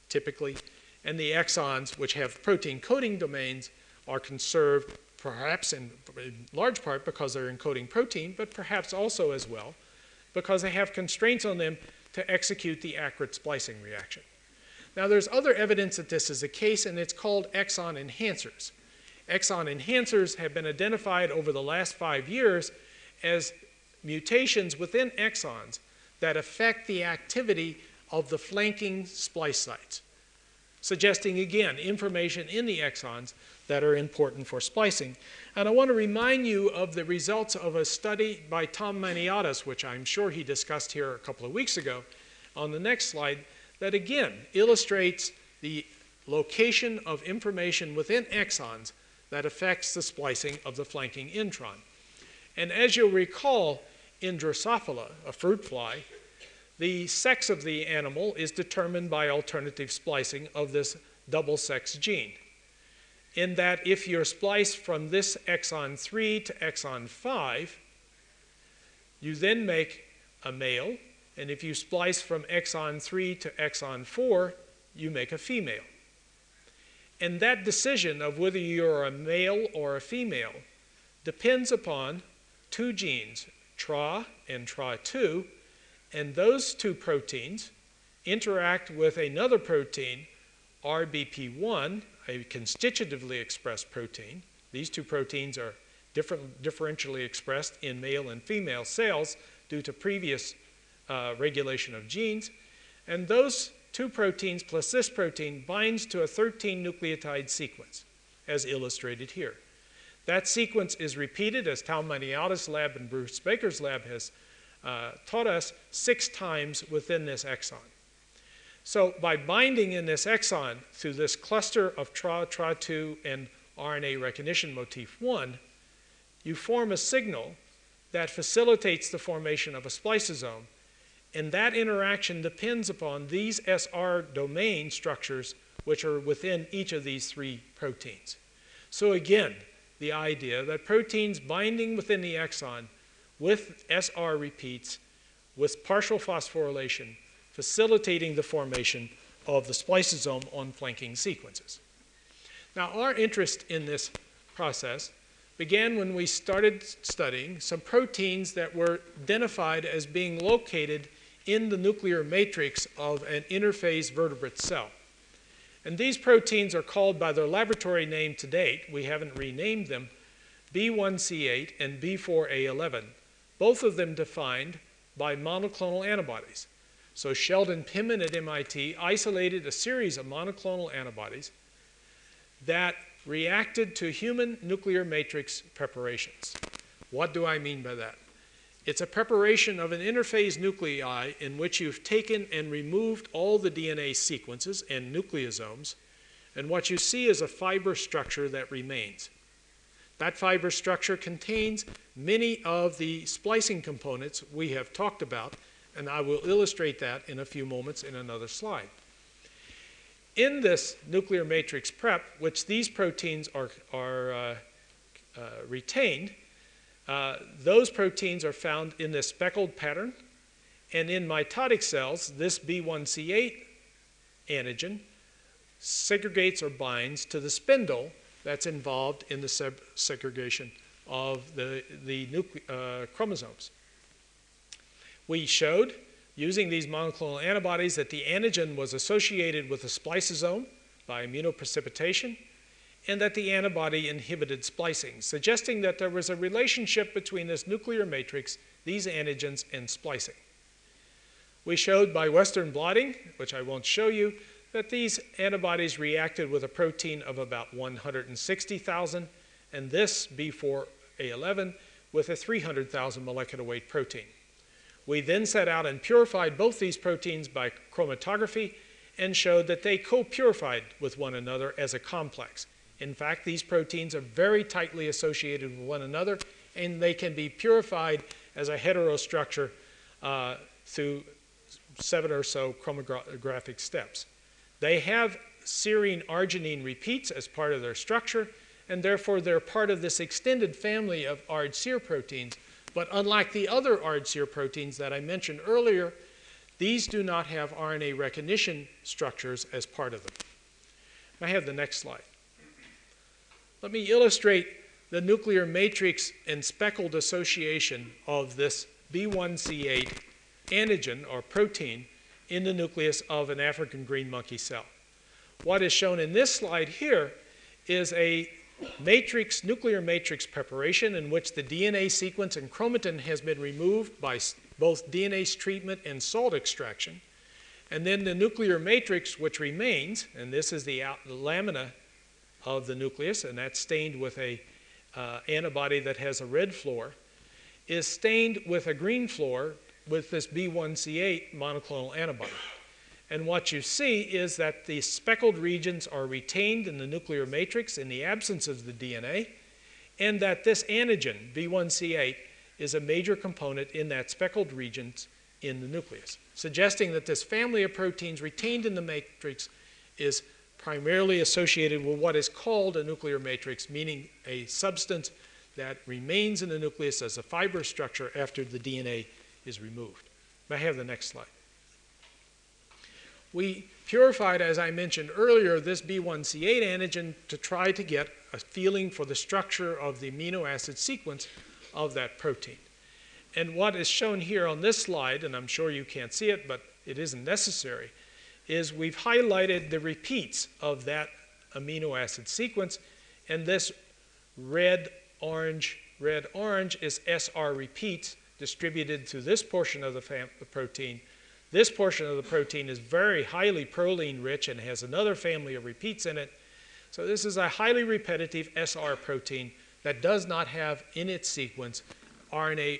typically. And the exons, which have protein coding domains, are conserved perhaps in, in large part because they're encoding protein, but perhaps also as well because they have constraints on them to execute the accurate splicing reaction. Now, there's other evidence that this is the case, and it's called exon enhancers. Exon enhancers have been identified over the last five years as mutations within exons that affect the activity of the flanking splice sites, suggesting again information in the exons that are important for splicing. And I want to remind you of the results of a study by Tom Maniatis, which I'm sure he discussed here a couple of weeks ago, on the next slide, that again illustrates the location of information within exons that affects the splicing of the flanking intron. And as you'll recall, in Drosophila, a fruit fly, the sex of the animal is determined by alternative splicing of this double sex gene. In that, if you're spliced from this exon 3 to exon 5, you then make a male, and if you splice from exon 3 to exon 4, you make a female. And that decision of whether you're a male or a female depends upon two genes, TRA and TRA2, and those two proteins interact with another protein, RBP1, a constitutively expressed protein. These two proteins are different, differentially expressed in male and female cells due to previous uh, regulation of genes. And those two proteins plus this protein binds to a 13 nucleotide sequence, as illustrated here. That sequence is repeated, as Tom Maniatis' lab and Bruce Baker's lab has uh, taught us, six times within this exon. So by binding in this exon through this cluster of TRA, TRA2, and RNA recognition motif 1, you form a signal that facilitates the formation of a spliceosome and that interaction depends upon these SR domain structures, which are within each of these three proteins. So, again, the idea that proteins binding within the exon with SR repeats with partial phosphorylation, facilitating the formation of the spliceosome on flanking sequences. Now, our interest in this process began when we started studying some proteins that were identified as being located in the nuclear matrix of an interphase vertebrate cell. And these proteins are called by their laboratory name to date, we haven't renamed them, B1C8 and B4A11, both of them defined by monoclonal antibodies. So Sheldon Penman at MIT isolated a series of monoclonal antibodies that reacted to human nuclear matrix preparations. What do I mean by that? It's a preparation of an interphase nuclei in which you've taken and removed all the DNA sequences and nucleosomes, and what you see is a fiber structure that remains. That fiber structure contains many of the splicing components we have talked about, and I will illustrate that in a few moments in another slide. In this nuclear matrix prep, which these proteins are, are uh, uh, retained, uh, those proteins are found in this speckled pattern. And in mitotic cells, this B1C8 antigen segregates or binds to the spindle that's involved in the segregation of the, the uh, chromosomes. We showed, using these monoclonal antibodies, that the antigen was associated with a spliceosome by immunoprecipitation and that the antibody inhibited splicing, suggesting that there was a relationship between this nuclear matrix, these antigens, and splicing. We showed by Western blotting, which I won't show you, that these antibodies reacted with a protein of about 160,000, and this B4A11 with a 300,000 molecular weight protein. We then set out and purified both these proteins by chromatography and showed that they co purified with one another as a complex. In fact, these proteins are very tightly associated with one another, and they can be purified as a heterostructure uh, through seven or so chromatographic steps. They have serine arginine repeats as part of their structure, and therefore they're part of this extended family of ARD-SEER proteins. But unlike the other ARD-SEER proteins that I mentioned earlier, these do not have RNA recognition structures as part of them. I have the next slide. Let me illustrate the nuclear matrix and speckled association of this B1C8 antigen or protein in the nucleus of an African green monkey cell. What is shown in this slide here is a matrix, nuclear matrix preparation in which the DNA sequence and chromatin has been removed by both DNase treatment and salt extraction. And then the nuclear matrix, which remains, and this is the lamina of the nucleus, and that's stained with a uh, antibody that has a red fluor, is stained with a green fluor with this B1C8 monoclonal antibody. And what you see is that the speckled regions are retained in the nuclear matrix in the absence of the DNA, and that this antigen, B1C8, is a major component in that speckled regions in the nucleus, suggesting that this family of proteins retained in the matrix is primarily associated with what is called a nuclear matrix, meaning a substance that remains in the nucleus as a fiber structure after the DNA is removed. May I have the next slide? We purified, as I mentioned earlier, this B1C8 antigen to try to get a feeling for the structure of the amino acid sequence of that protein. And what is shown here on this slide, and I'm sure you can't see it, but it isn't necessary, is we've highlighted the repeats of that amino acid sequence, and this red, orange, red, orange is SR repeats distributed to this portion of the, the protein this portion of the protein is very highly proline rich and has another family of repeats in it. So this is a highly repetitive SR protein that does not have in its sequence RNA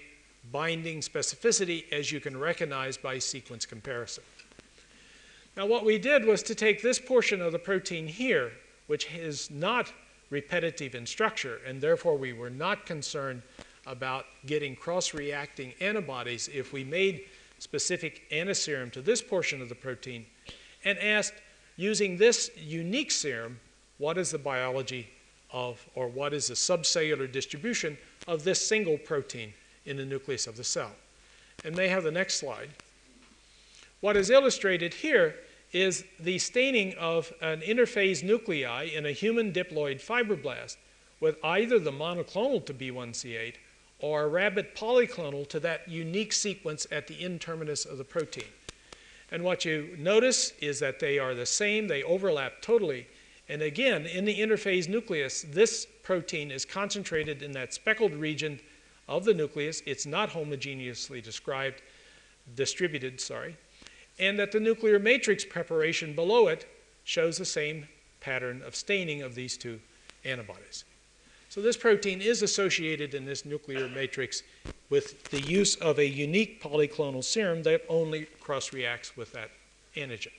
binding specificity as you can recognize by sequence comparison. Now what we did was to take this portion of the protein here, which is not repetitive in structure, and therefore we were not concerned about getting cross-reacting antibodies if we made specific antiserum to this portion of the protein and asked, using this unique serum, what is the biology of, or what is the subcellular distribution of this single protein in the nucleus of the cell. And may have the next slide. What is illustrated here is the staining of an interphase nuclei in a human diploid fibroblast with either the monoclonal to B1C8 or rabbit polyclonal to that unique sequence at the N terminus of the protein. And what you notice is that they are the same, they overlap totally. And again, in the interphase nucleus, this protein is concentrated in that speckled region of the nucleus. It's not homogeneously described, distributed, sorry. And that the nuclear matrix preparation below it shows the same pattern of staining of these two antibodies. So this protein is associated in this nuclear matrix with the use of a unique polyclonal serum that only cross-reacts with that antigen.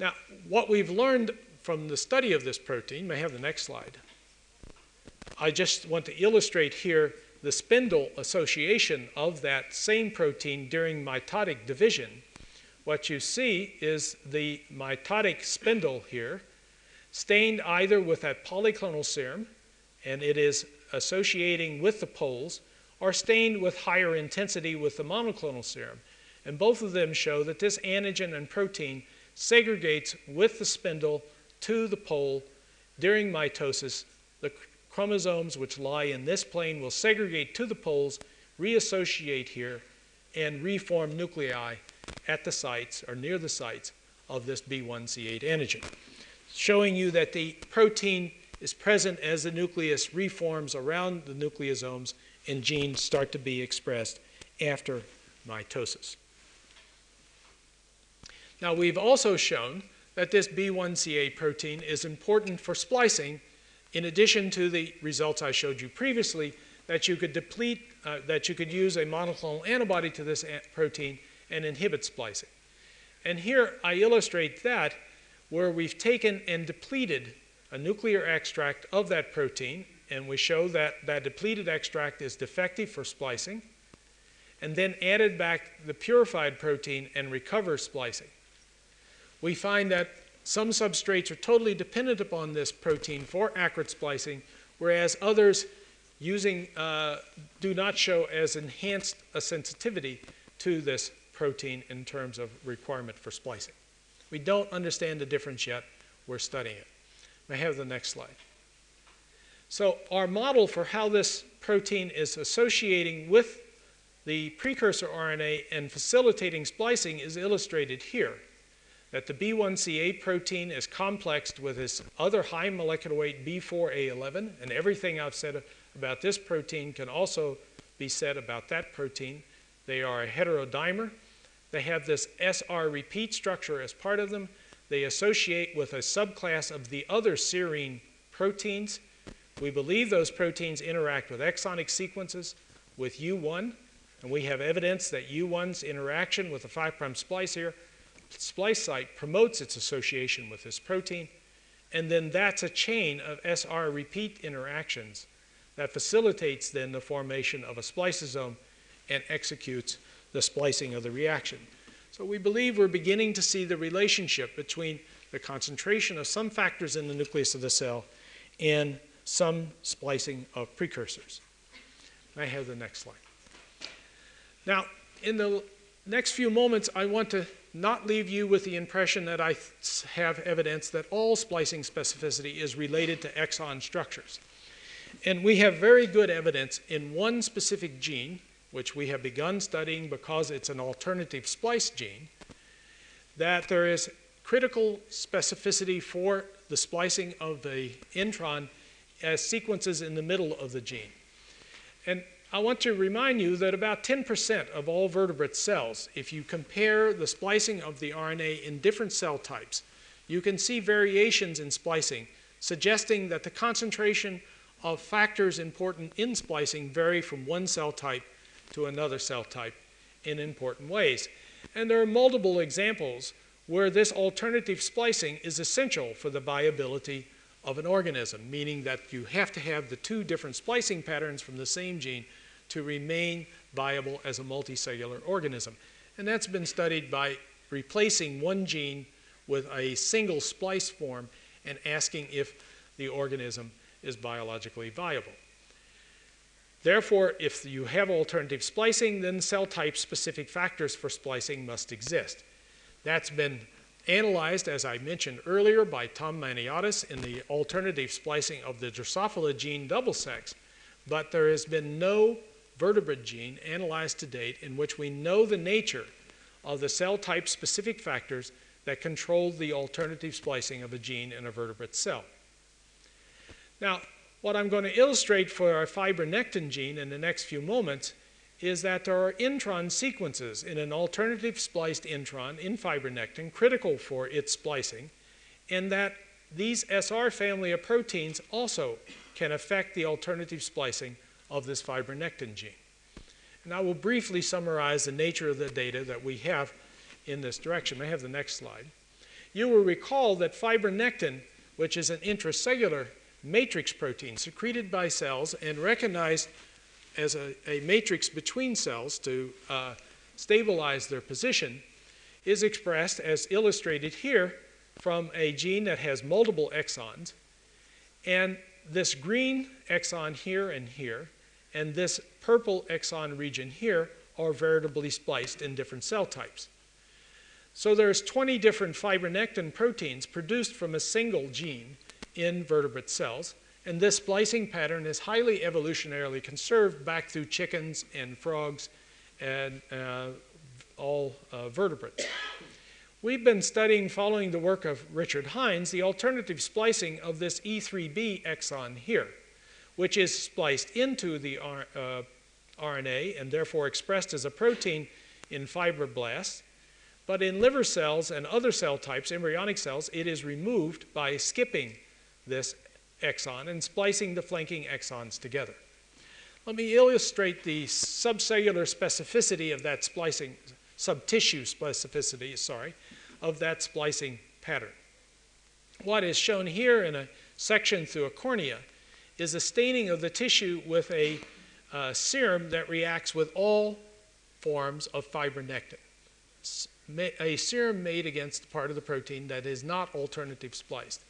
Now, what we've learned from the study of this protein, may have the next slide. I just want to illustrate here the spindle association of that same protein during mitotic division. What you see is the mitotic spindle here, stained either with that polyclonal serum and it is associating with the poles, are stained with higher intensity with the monoclonal serum. And both of them show that this antigen and protein segregates with the spindle to the pole during mitosis. The chromosomes which lie in this plane will segregate to the poles, reassociate here, and reform nuclei at the sites or near the sites of this B1C8 antigen, showing you that the protein is present as the nucleus reforms around the nucleosomes and genes start to be expressed after mitosis. Now, we've also shown that this B1C8 protein is important for splicing, in addition to the results I showed you previously, that you could deplete, uh, that you could use a monoclonal antibody to this protein and inhibit splicing. And here I illustrate that where we've taken and depleted a nuclear extract of that protein, and we show that that depleted extract is defective for splicing, and then added back the purified protein and recover splicing. We find that Some substrates are totally dependent upon this protein for accurate splicing, whereas others using uh, do not show as enhanced a sensitivity to this protein in terms of requirement for splicing. We don't understand the difference yet. We're studying it. May I have the next slide? So our model for how this protein is associating with the precursor RNA and facilitating splicing is illustrated here. That the B1C8 protein is complexed with this other high molecular weight B4A11, and everything I've said about this protein can also be said about that protein. They are a heterodimer. They have this SR repeat structure as part of them. They associate with a subclass of the other serine proteins. We believe those proteins interact with exonic sequences with U1, and we have evidence that U1's interaction with the 5' splice here, splice site promotes its association with this protein, and then that's a chain of SR repeat interactions that facilitates then the formation of a spliceosome and executes the splicing of the reaction. So we believe we're beginning to see the relationship between the concentration of some factors in the nucleus of the cell and some splicing of precursors. I have the next slide. Now, in the next few moments, I want to not leave you with the impression that I have evidence that all splicing specificity is related to exon structures. And we have very good evidence in one specific gene, which we have begun studying because it's an alternative splice gene, that there is critical specificity for the splicing of the intron as sequences in the middle of the gene. And I want to remind you that about 10% of all vertebrate cells, if you compare the splicing of the RNA in different cell types, you can see variations in splicing, suggesting that the concentration of factors important in splicing vary from one cell type to another cell type in important ways. And there are multiple examples where this alternative splicing is essential for the viability of an organism, meaning that you have to have the two different splicing patterns from the same gene to remain viable as a multicellular organism. And that's been studied by replacing one gene with a single splice form and asking if the organism is biologically viable. Therefore, if you have alternative splicing, then cell type specific factors for splicing must exist. That's been analyzed, as I mentioned earlier, by Tom Maniatis in the alternative splicing of the Drosophila gene double sex, but there has been no vertebrate gene analyzed to date in which we know the nature of the cell type specific factors that control the alternative splicing of a gene in a vertebrate cell. Now, what I'm going to illustrate for our fibronectin gene in the next few moments is that there are intron sequences in an alternative spliced intron in fibronectin critical for its splicing, and that these SR family of proteins also can affect the alternative splicing of this fibronectin gene. And I will briefly summarize the nature of the data that we have in this direction. I have the next slide. You will recall that fibronectin, which is an intracellular matrix protein secreted by cells and recognized as a, a matrix between cells to uh, stabilize their position, is expressed as illustrated here from a gene that has multiple exons. And this green exon here and here, and this purple exon region here are veritably spliced in different cell types. So there's 20 different fibronectin proteins produced from a single gene in vertebrate cells. And this splicing pattern is highly evolutionarily conserved back through chickens and frogs and uh, all uh, vertebrates. We've been studying, following the work of Richard Hynes, the alternative splicing of this E3B exon here, which is spliced into the R, uh, RNA and therefore expressed as a protein in fibroblasts. But in liver cells and other cell types, embryonic cells, it is removed by skipping this exon and splicing the flanking exons together. Let me illustrate the subcellular specificity of that splicing, subtissue specificity, sorry, of that splicing pattern. What is shown here in a section through a cornea is a staining of the tissue with a uh, serum that reacts with all forms of fibronectin. a serum made against part of the protein that is not alternative spliced.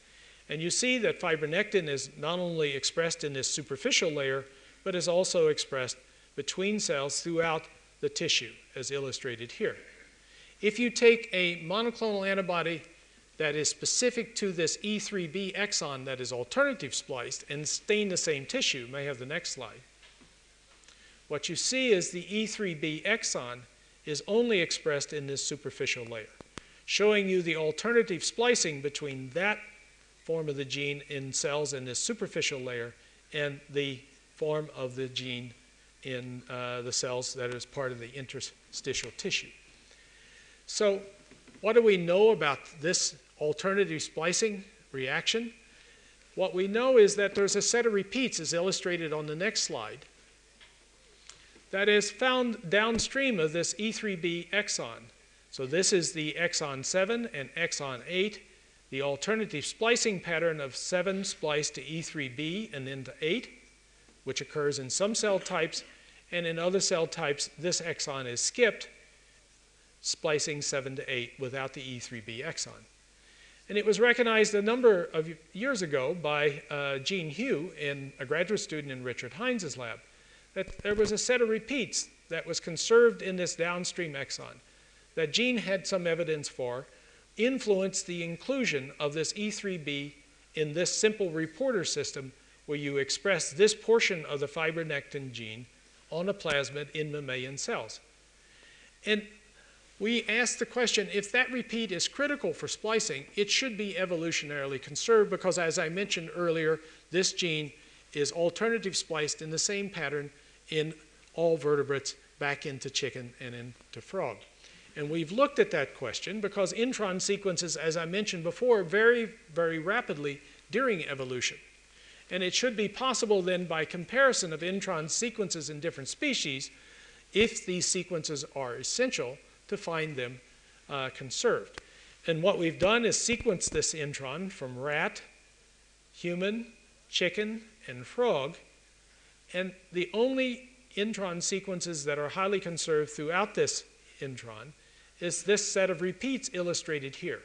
And you see that fibronectin is not only expressed in this superficial layer, but is also expressed between cells throughout the tissue, as illustrated here. If you take a monoclonal antibody that is specific to this E3B exon that is alternative spliced and stain the same tissue, may have the next slide, what you see is the E3B exon is only expressed in this superficial layer, showing you the alternative splicing between that form of the gene in cells in this superficial layer and the form of the gene in uh, the cells that is part of the interstitial tissue. So, what do we know about this alternative splicing reaction? What we know is that there's a set of repeats, as illustrated on the next slide, that is found downstream of this E3B exon. So, this is the exon 7 and exon 8, the alternative splicing pattern of 7 spliced to E3B and then to 8, which occurs in some cell types, and in other cell types, this exon is skipped, splicing 7 to 8 without the E3B exon. And it was recognized a number of years ago by uh, Gene Huh, in a graduate student in Richard Hynes's lab, that there was a set of repeats that was conserved in this downstream exon that Gene had some evidence for influenced the inclusion of this E3B in this simple reporter system where you express this portion of the fibronectin gene on a plasmid in mammalian cells. And we asked the question if that repeat is critical for splicing, it should be evolutionarily conserved because, as I mentioned earlier, this gene is alternative spliced in the same pattern in all vertebrates back into chicken and into frog. And we've looked at that question because intron sequences, as I mentioned before, vary very rapidly during evolution. And it should be possible then by comparison of intron sequences in different species, if these sequences are essential, to find them uh, conserved. And what we've done is sequence this intron from rat, human, chicken, and frog. And the only intron sequences that are highly conserved throughout this intron is this set of repeats illustrated here.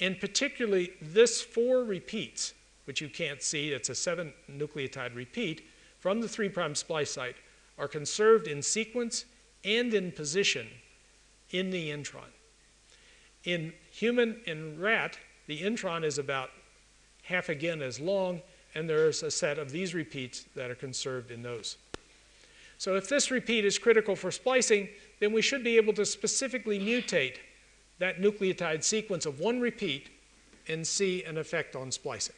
And particularly this four repeats, which you can't see, it's a seven nucleotide repeat, from the three-prime splice site, are conserved in sequence and in position in the intron. In human and rat, the intron is about half again as long, and there's a set of these repeats that are conserved in those. So if this repeat is critical for splicing, then we should be able to specifically mutate that nucleotide sequence of one repeat and see an effect on splicing.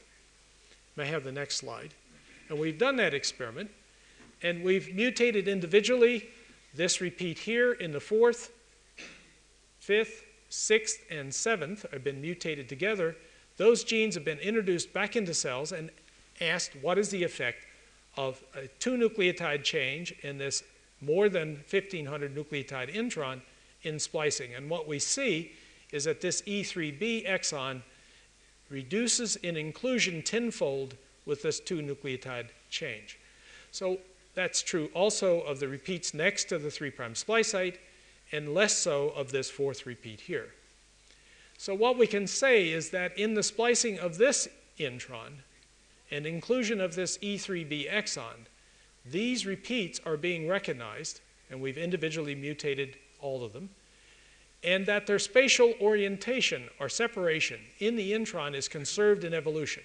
May I have the next slide? And we've done that experiment, and we've mutated individually this repeat here in the fourth, fifth, sixth, and seventh have been mutated together. Those genes have been introduced back into cells and asked what is the effect of a two nucleotide change in this more than 1500 nucleotide intron in splicing. And what we see is that this E3B exon reduces in inclusion tenfold with this two nucleotide change. So that's true also of the repeats next to the 3' splice site and less so of this fourth repeat here. So what we can say is that in the splicing of this intron and inclusion of this E3B exon, these repeats are being recognized, and we've individually mutated all of them, and that their spatial orientation or separation in the intron is conserved in evolution.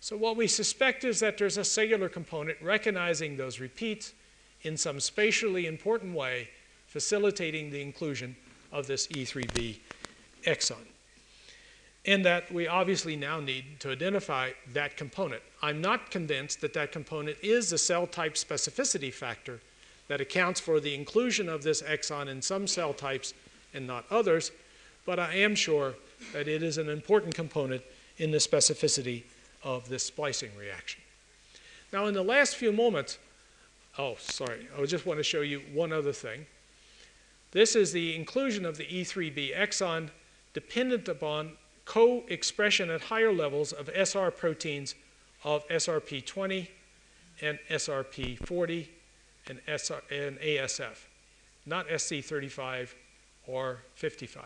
So what we suspect is that there's a cellular component recognizing those repeats in some spatially important way facilitating the inclusion of this E3B exon. And that we obviously now need to identify that component. I'm not convinced that that component is the cell type specificity factor that accounts for the inclusion of this exon in some cell types and not others, but I am sure that it is an important component in the specificity of this splicing reaction. Now, in the last few moments, oh, sorry, I just want to show you one other thing. This is the inclusion of the E3B exon dependent upon co-expression at higher levels of SR proteins of SRP20 and SRP40 and, SR, and ASF, not SC35 or 55.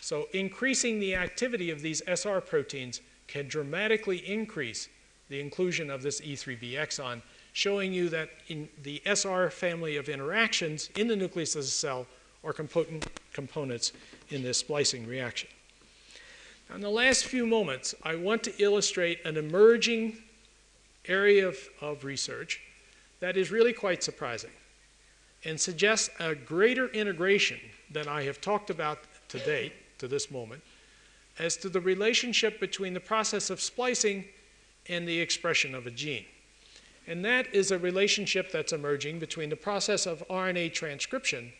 So increasing the activity of these SR proteins can dramatically increase the inclusion of this E3B exon, showing you that in the SR family of interactions in the nucleus of the cell are component components in this splicing reaction. In the last few moments, I want to illustrate an emerging area of, of research that is really quite surprising and suggests a greater integration than I have talked about to date, to this moment, as to the relationship between the process of splicing and the expression of a gene. And that is a relationship that's emerging between the process of RNA transcription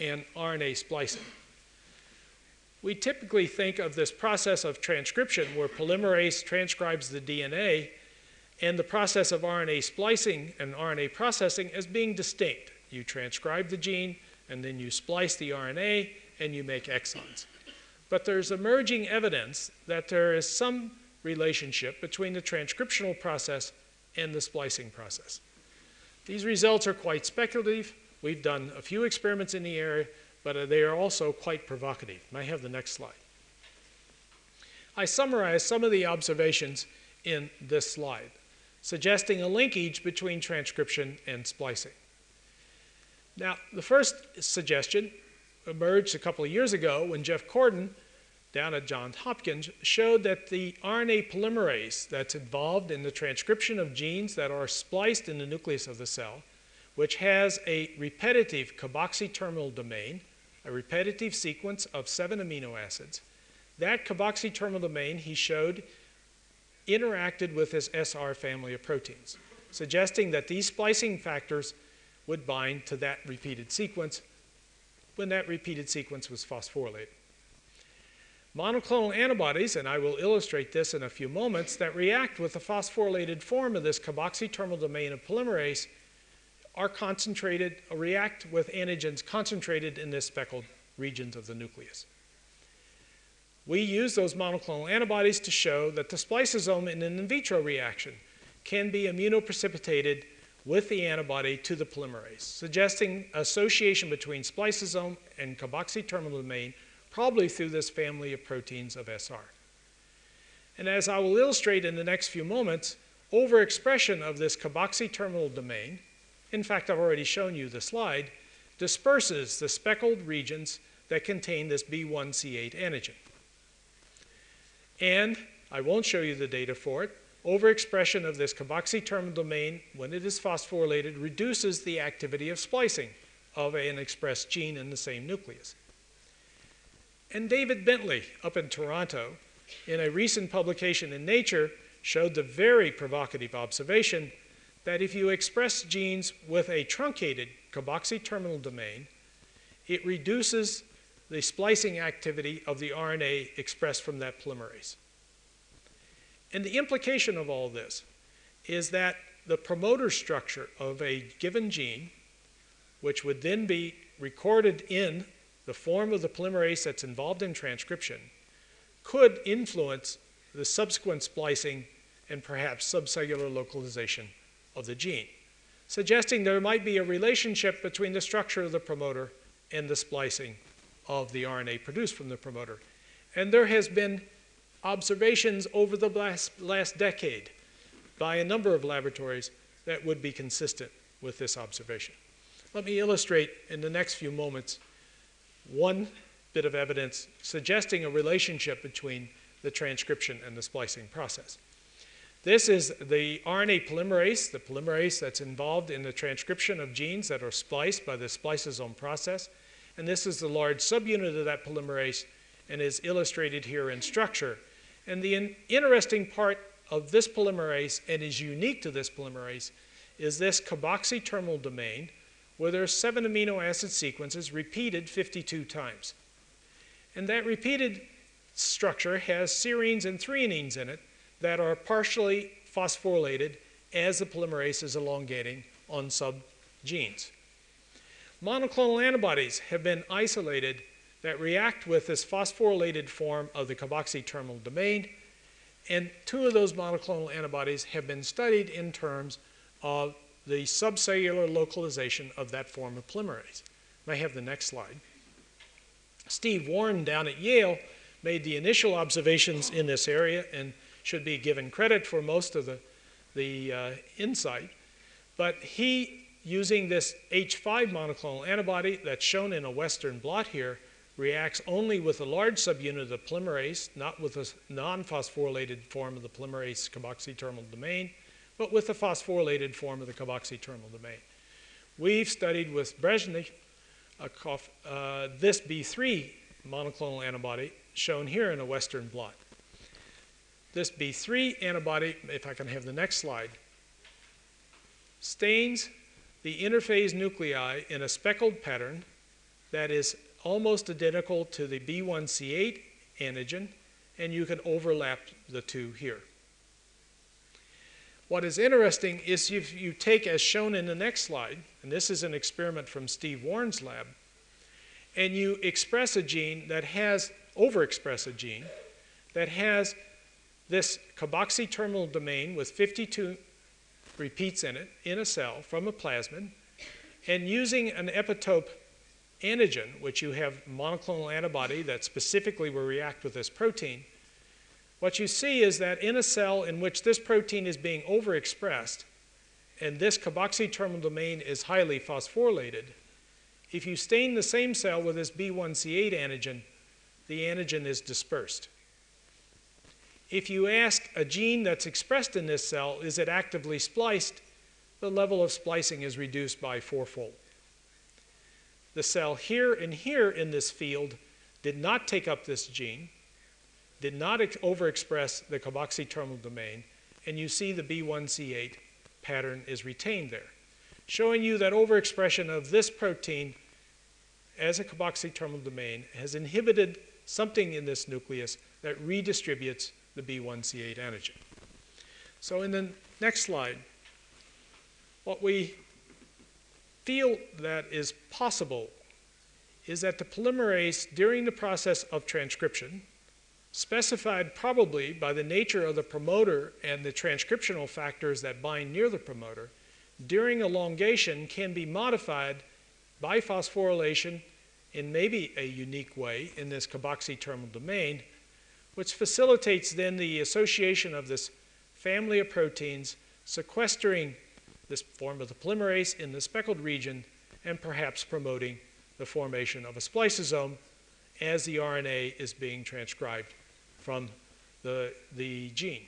and RNA splicing. We typically think of this process of transcription where polymerase transcribes the DNA and the process of RNA splicing and RNA processing as being distinct. You transcribe the gene and then you splice the RNA and you make exons. But there's emerging evidence that there is some relationship between the transcriptional process and the splicing process. These results are quite speculative. We've done a few experiments in the area, but uh, they are also quite provocative. May I have the next slide? I summarize some of the observations in this slide, suggesting a linkage between transcription and splicing. Now, the first suggestion emerged a couple of years ago when Jeff Corden down at Johns Hopkins showed that the RNA polymerase that's involved in the transcription of genes that are spliced in the nucleus of the cell, which has a repetitive carboxy terminal domain, a repetitive sequence of seven amino acids, that carboxy terminal domain he showed interacted with this SR family of proteins, suggesting that these splicing factors would bind to that repeated sequence when that repeated sequence was phosphorylated. Monoclonal antibodies, and I will illustrate this in a few moments, that react with the phosphorylated form of this carboxy terminal domain of polymerase are concentrated, react with antigens concentrated in the speckled regions of the nucleus. We use those monoclonal antibodies to show that the spliceosome in an in vitro reaction can be immunoprecipitated with the antibody to the polymerase, suggesting association between spliceosome and carboxy terminal domain probably through this family of proteins of SR. And as I will illustrate in the next few moments, overexpression of this carboxy terminal domain, in fact, I've already shown you the slide, disperses the speckled regions that contain this B1C8 antigen. And I won't show you the data for it. Overexpression of this carboxy terminal domain, when it is phosphorylated, reduces the activity of splicing of an expressed gene in the same nucleus. And David Bentley up in Toronto, in a recent publication in Nature, showed the very provocative observation that if you express genes with a truncated carboxy terminal domain, it reduces the splicing activity of the RNA expressed from that polymerase. And the implication of all this is that the promoter structure of a given gene, which would then be recorded in the form of the polymerase that's involved in transcription could influence the subsequent splicing and perhaps subcellular localization of the gene, suggesting there might be a relationship between the structure of the promoter and the splicing of the RNA produced from the promoter. And there has been observations over the last, last decade by a number of laboratories that would be consistent with this observation. Let me illustrate in the next few moments one bit of evidence suggesting a relationship between the transcription and the splicing process. This is the RNA polymerase, the polymerase that's involved in the transcription of genes that are spliced by the spliceosome process. And this is the large subunit of that polymerase and is illustrated here in structure. And the in interesting part of this polymerase, and is unique to this polymerase, is this carboxy terminal domain, where there are seven amino acid sequences repeated 52 times. And that repeated structure has serines and threonines in it that are partially phosphorylated as the polymerase is elongating on subgenes. Monoclonal antibodies have been isolated that react with this phosphorylated form of the carboxy terminal domain, and two of those monoclonal antibodies have been studied in terms of the subcellular localization of that form of polymerase. May I have the next slide? Steve Warren down at Yale made the initial observations in this area and should be given credit for most of the, the uh, insight. But he, using this H5 monoclonal antibody that's shown in a Western blot here, reacts only with a large subunit of the polymerase, not with a non-phosphorylated form of the polymerase carboxy-terminal domain, but with the phosphorylated form of the carboxy-terminal domain. We've studied with Berezney uh, this B3 monoclonal antibody shown here in a Western blot. This B3 antibody, if I can have the next slide, stains the interphase nuclei in a speckled pattern that is almost identical to the B1C8 antigen, and you can overlap the two here. What is interesting is if you take, as shown in the next slide, and this is an experiment from Steve Warren's lab, and you express a gene that has, overexpress a gene that has this carboxy terminal domain with 52 repeats in it in a cell from a plasmid, and using an epitope antigen, which you have monoclonal antibody that specifically will react with this protein, what you see is that in a cell in which this protein is being overexpressed, and this carboxy terminal domain is highly phosphorylated, if you stain the same cell with this B1C8 antigen, the antigen is dispersed. If you ask a gene that's expressed in this cell, is it actively spliced, the level of splicing is reduced by fourfold. The cell here and here in this field did not take up this gene, did not overexpress the carboxy terminal domain, and you see the B1C8 pattern is retained there, showing you that overexpression of this protein as a carboxy terminal domain has inhibited something in this nucleus that redistributes the B1C8 antigen. So in the next slide, what we feel that is possible is that the polymerase, during the process of transcription, specified probably by the nature of the promoter and the transcriptional factors that bind near the promoter, during elongation can be modified by phosphorylation in maybe a unique way in this carboxy terminal domain, which facilitates then the association of this family of proteins sequestering this form of the polymerase in the speckled region and perhaps promoting the formation of a spliceosome as the RNA is being transcribed from the, the gene.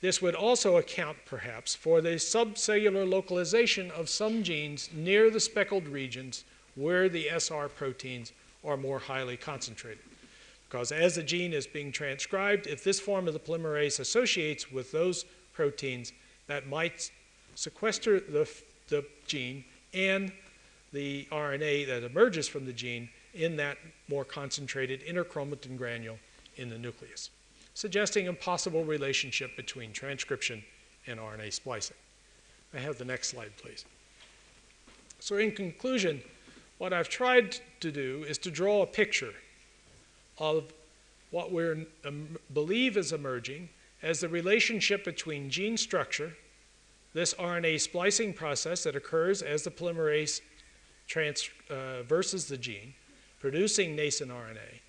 This would also account, perhaps, for the subcellular localization of some genes near the speckled regions where the SR proteins are more highly concentrated. Because as the gene is being transcribed, if this form of the polymerase associates with those proteins, that might sequester the, the gene and the RNA that emerges from the gene in that more concentrated interchromatin granule in the nucleus, suggesting a possible relationship between transcription and RNA splicing. I have the next slide, please. So in conclusion, what I've tried to do is to draw a picture of what we um, believe is emerging as the relationship between gene structure, this RNA splicing process that occurs as the polymerase transverses uh, the gene, producing nascent RNA,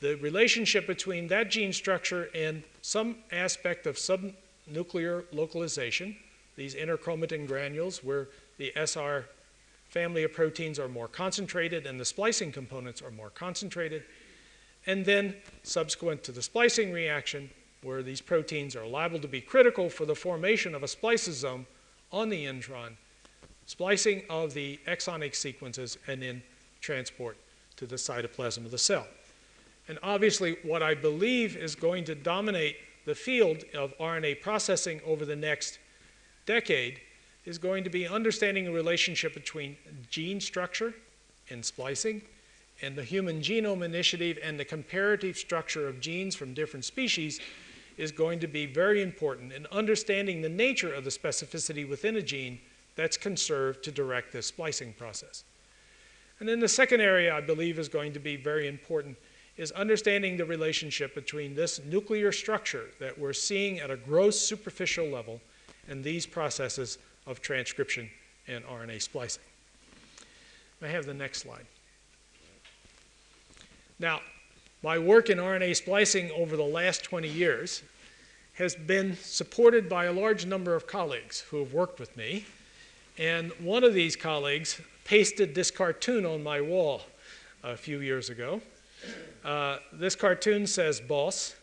the relationship between that gene structure and some aspect of subnuclear localization, these interchromatin granules where the SR family of proteins are more concentrated and the splicing components are more concentrated, and then subsequent to the splicing reaction, where these proteins are liable to be critical for the formation of a spliceosome on the intron, splicing of the exonic sequences, and then transport to the cytoplasm of the cell. And obviously, what I believe is going to dominate the field of RNA processing over the next decade is going to be understanding the relationship between gene structure and splicing and the Human Genome Initiative and the comparative structure of genes from different species is going to be very important in understanding the nature of the specificity within a gene that's conserved to direct this splicing process. And then the second area I believe is going to be very important is understanding the relationship between this nuclear structure that we're seeing at a gross superficial level and these processes of transcription and RNA splicing. I have the next slide. Now, my work in RNA splicing over the last 20 years has been supported by a large number of colleagues who have worked with me. And one of these colleagues pasted this cartoon on my wall a few years ago. Uh, this cartoon says boss,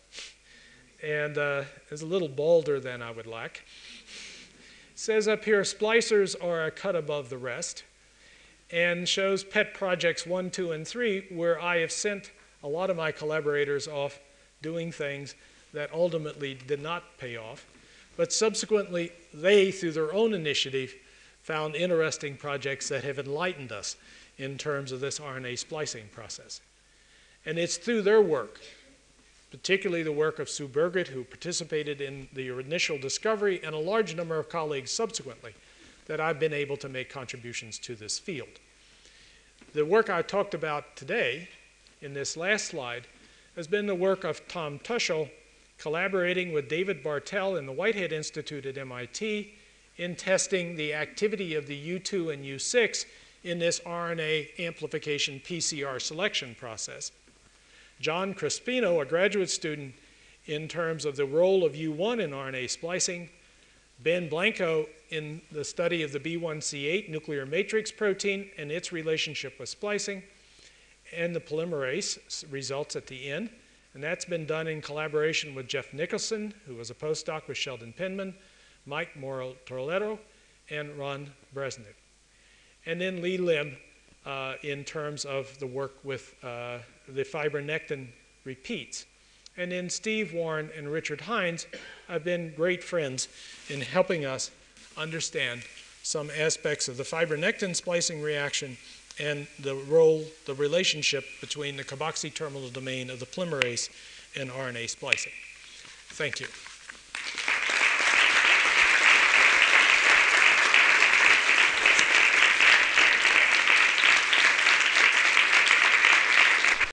and uh, is a little bolder than I would like. It says up here, splicers are a cut above the rest, and shows pet projects one, two, and three, where I have sent a lot of my collaborators off doing things that ultimately did not pay off. But subsequently, they, through their own initiative, found interesting projects that have enlightened us in terms of this RNA splicing process. And it's through their work, particularly the work of Sue Berget, who participated in the initial discovery, and a large number of colleagues subsequently, that I've been able to make contributions to this field. The work I talked about today in this last slide has been the work of Tom Tuschl collaborating with David Bartel in the Whitehead Institute at MIT in testing the activity of the U2 and U6 in this RNA amplification PCR selection process. John Crispino, a graduate student in terms of the role of U1 in RNA splicing, Ben Blencowe in the study of the B1C8 nuclear matrix protein and its relationship with splicing, and the polymerase results at the end. And that's been done in collaboration with Jeff Nickerson, who was a postdoc with Sheldon Penman, Mike Morrow Torletto, and Ron Berezney. And then Lee Lim uh, in terms of the work with uh, the fibronectin repeats. And then Steve Warren and Richard Hynes have been great friends in helping us understand some aspects of the fibronectin splicing reaction and the role, the relationship between the carboxy terminal domain of the polymerase and RNA splicing. Thank you.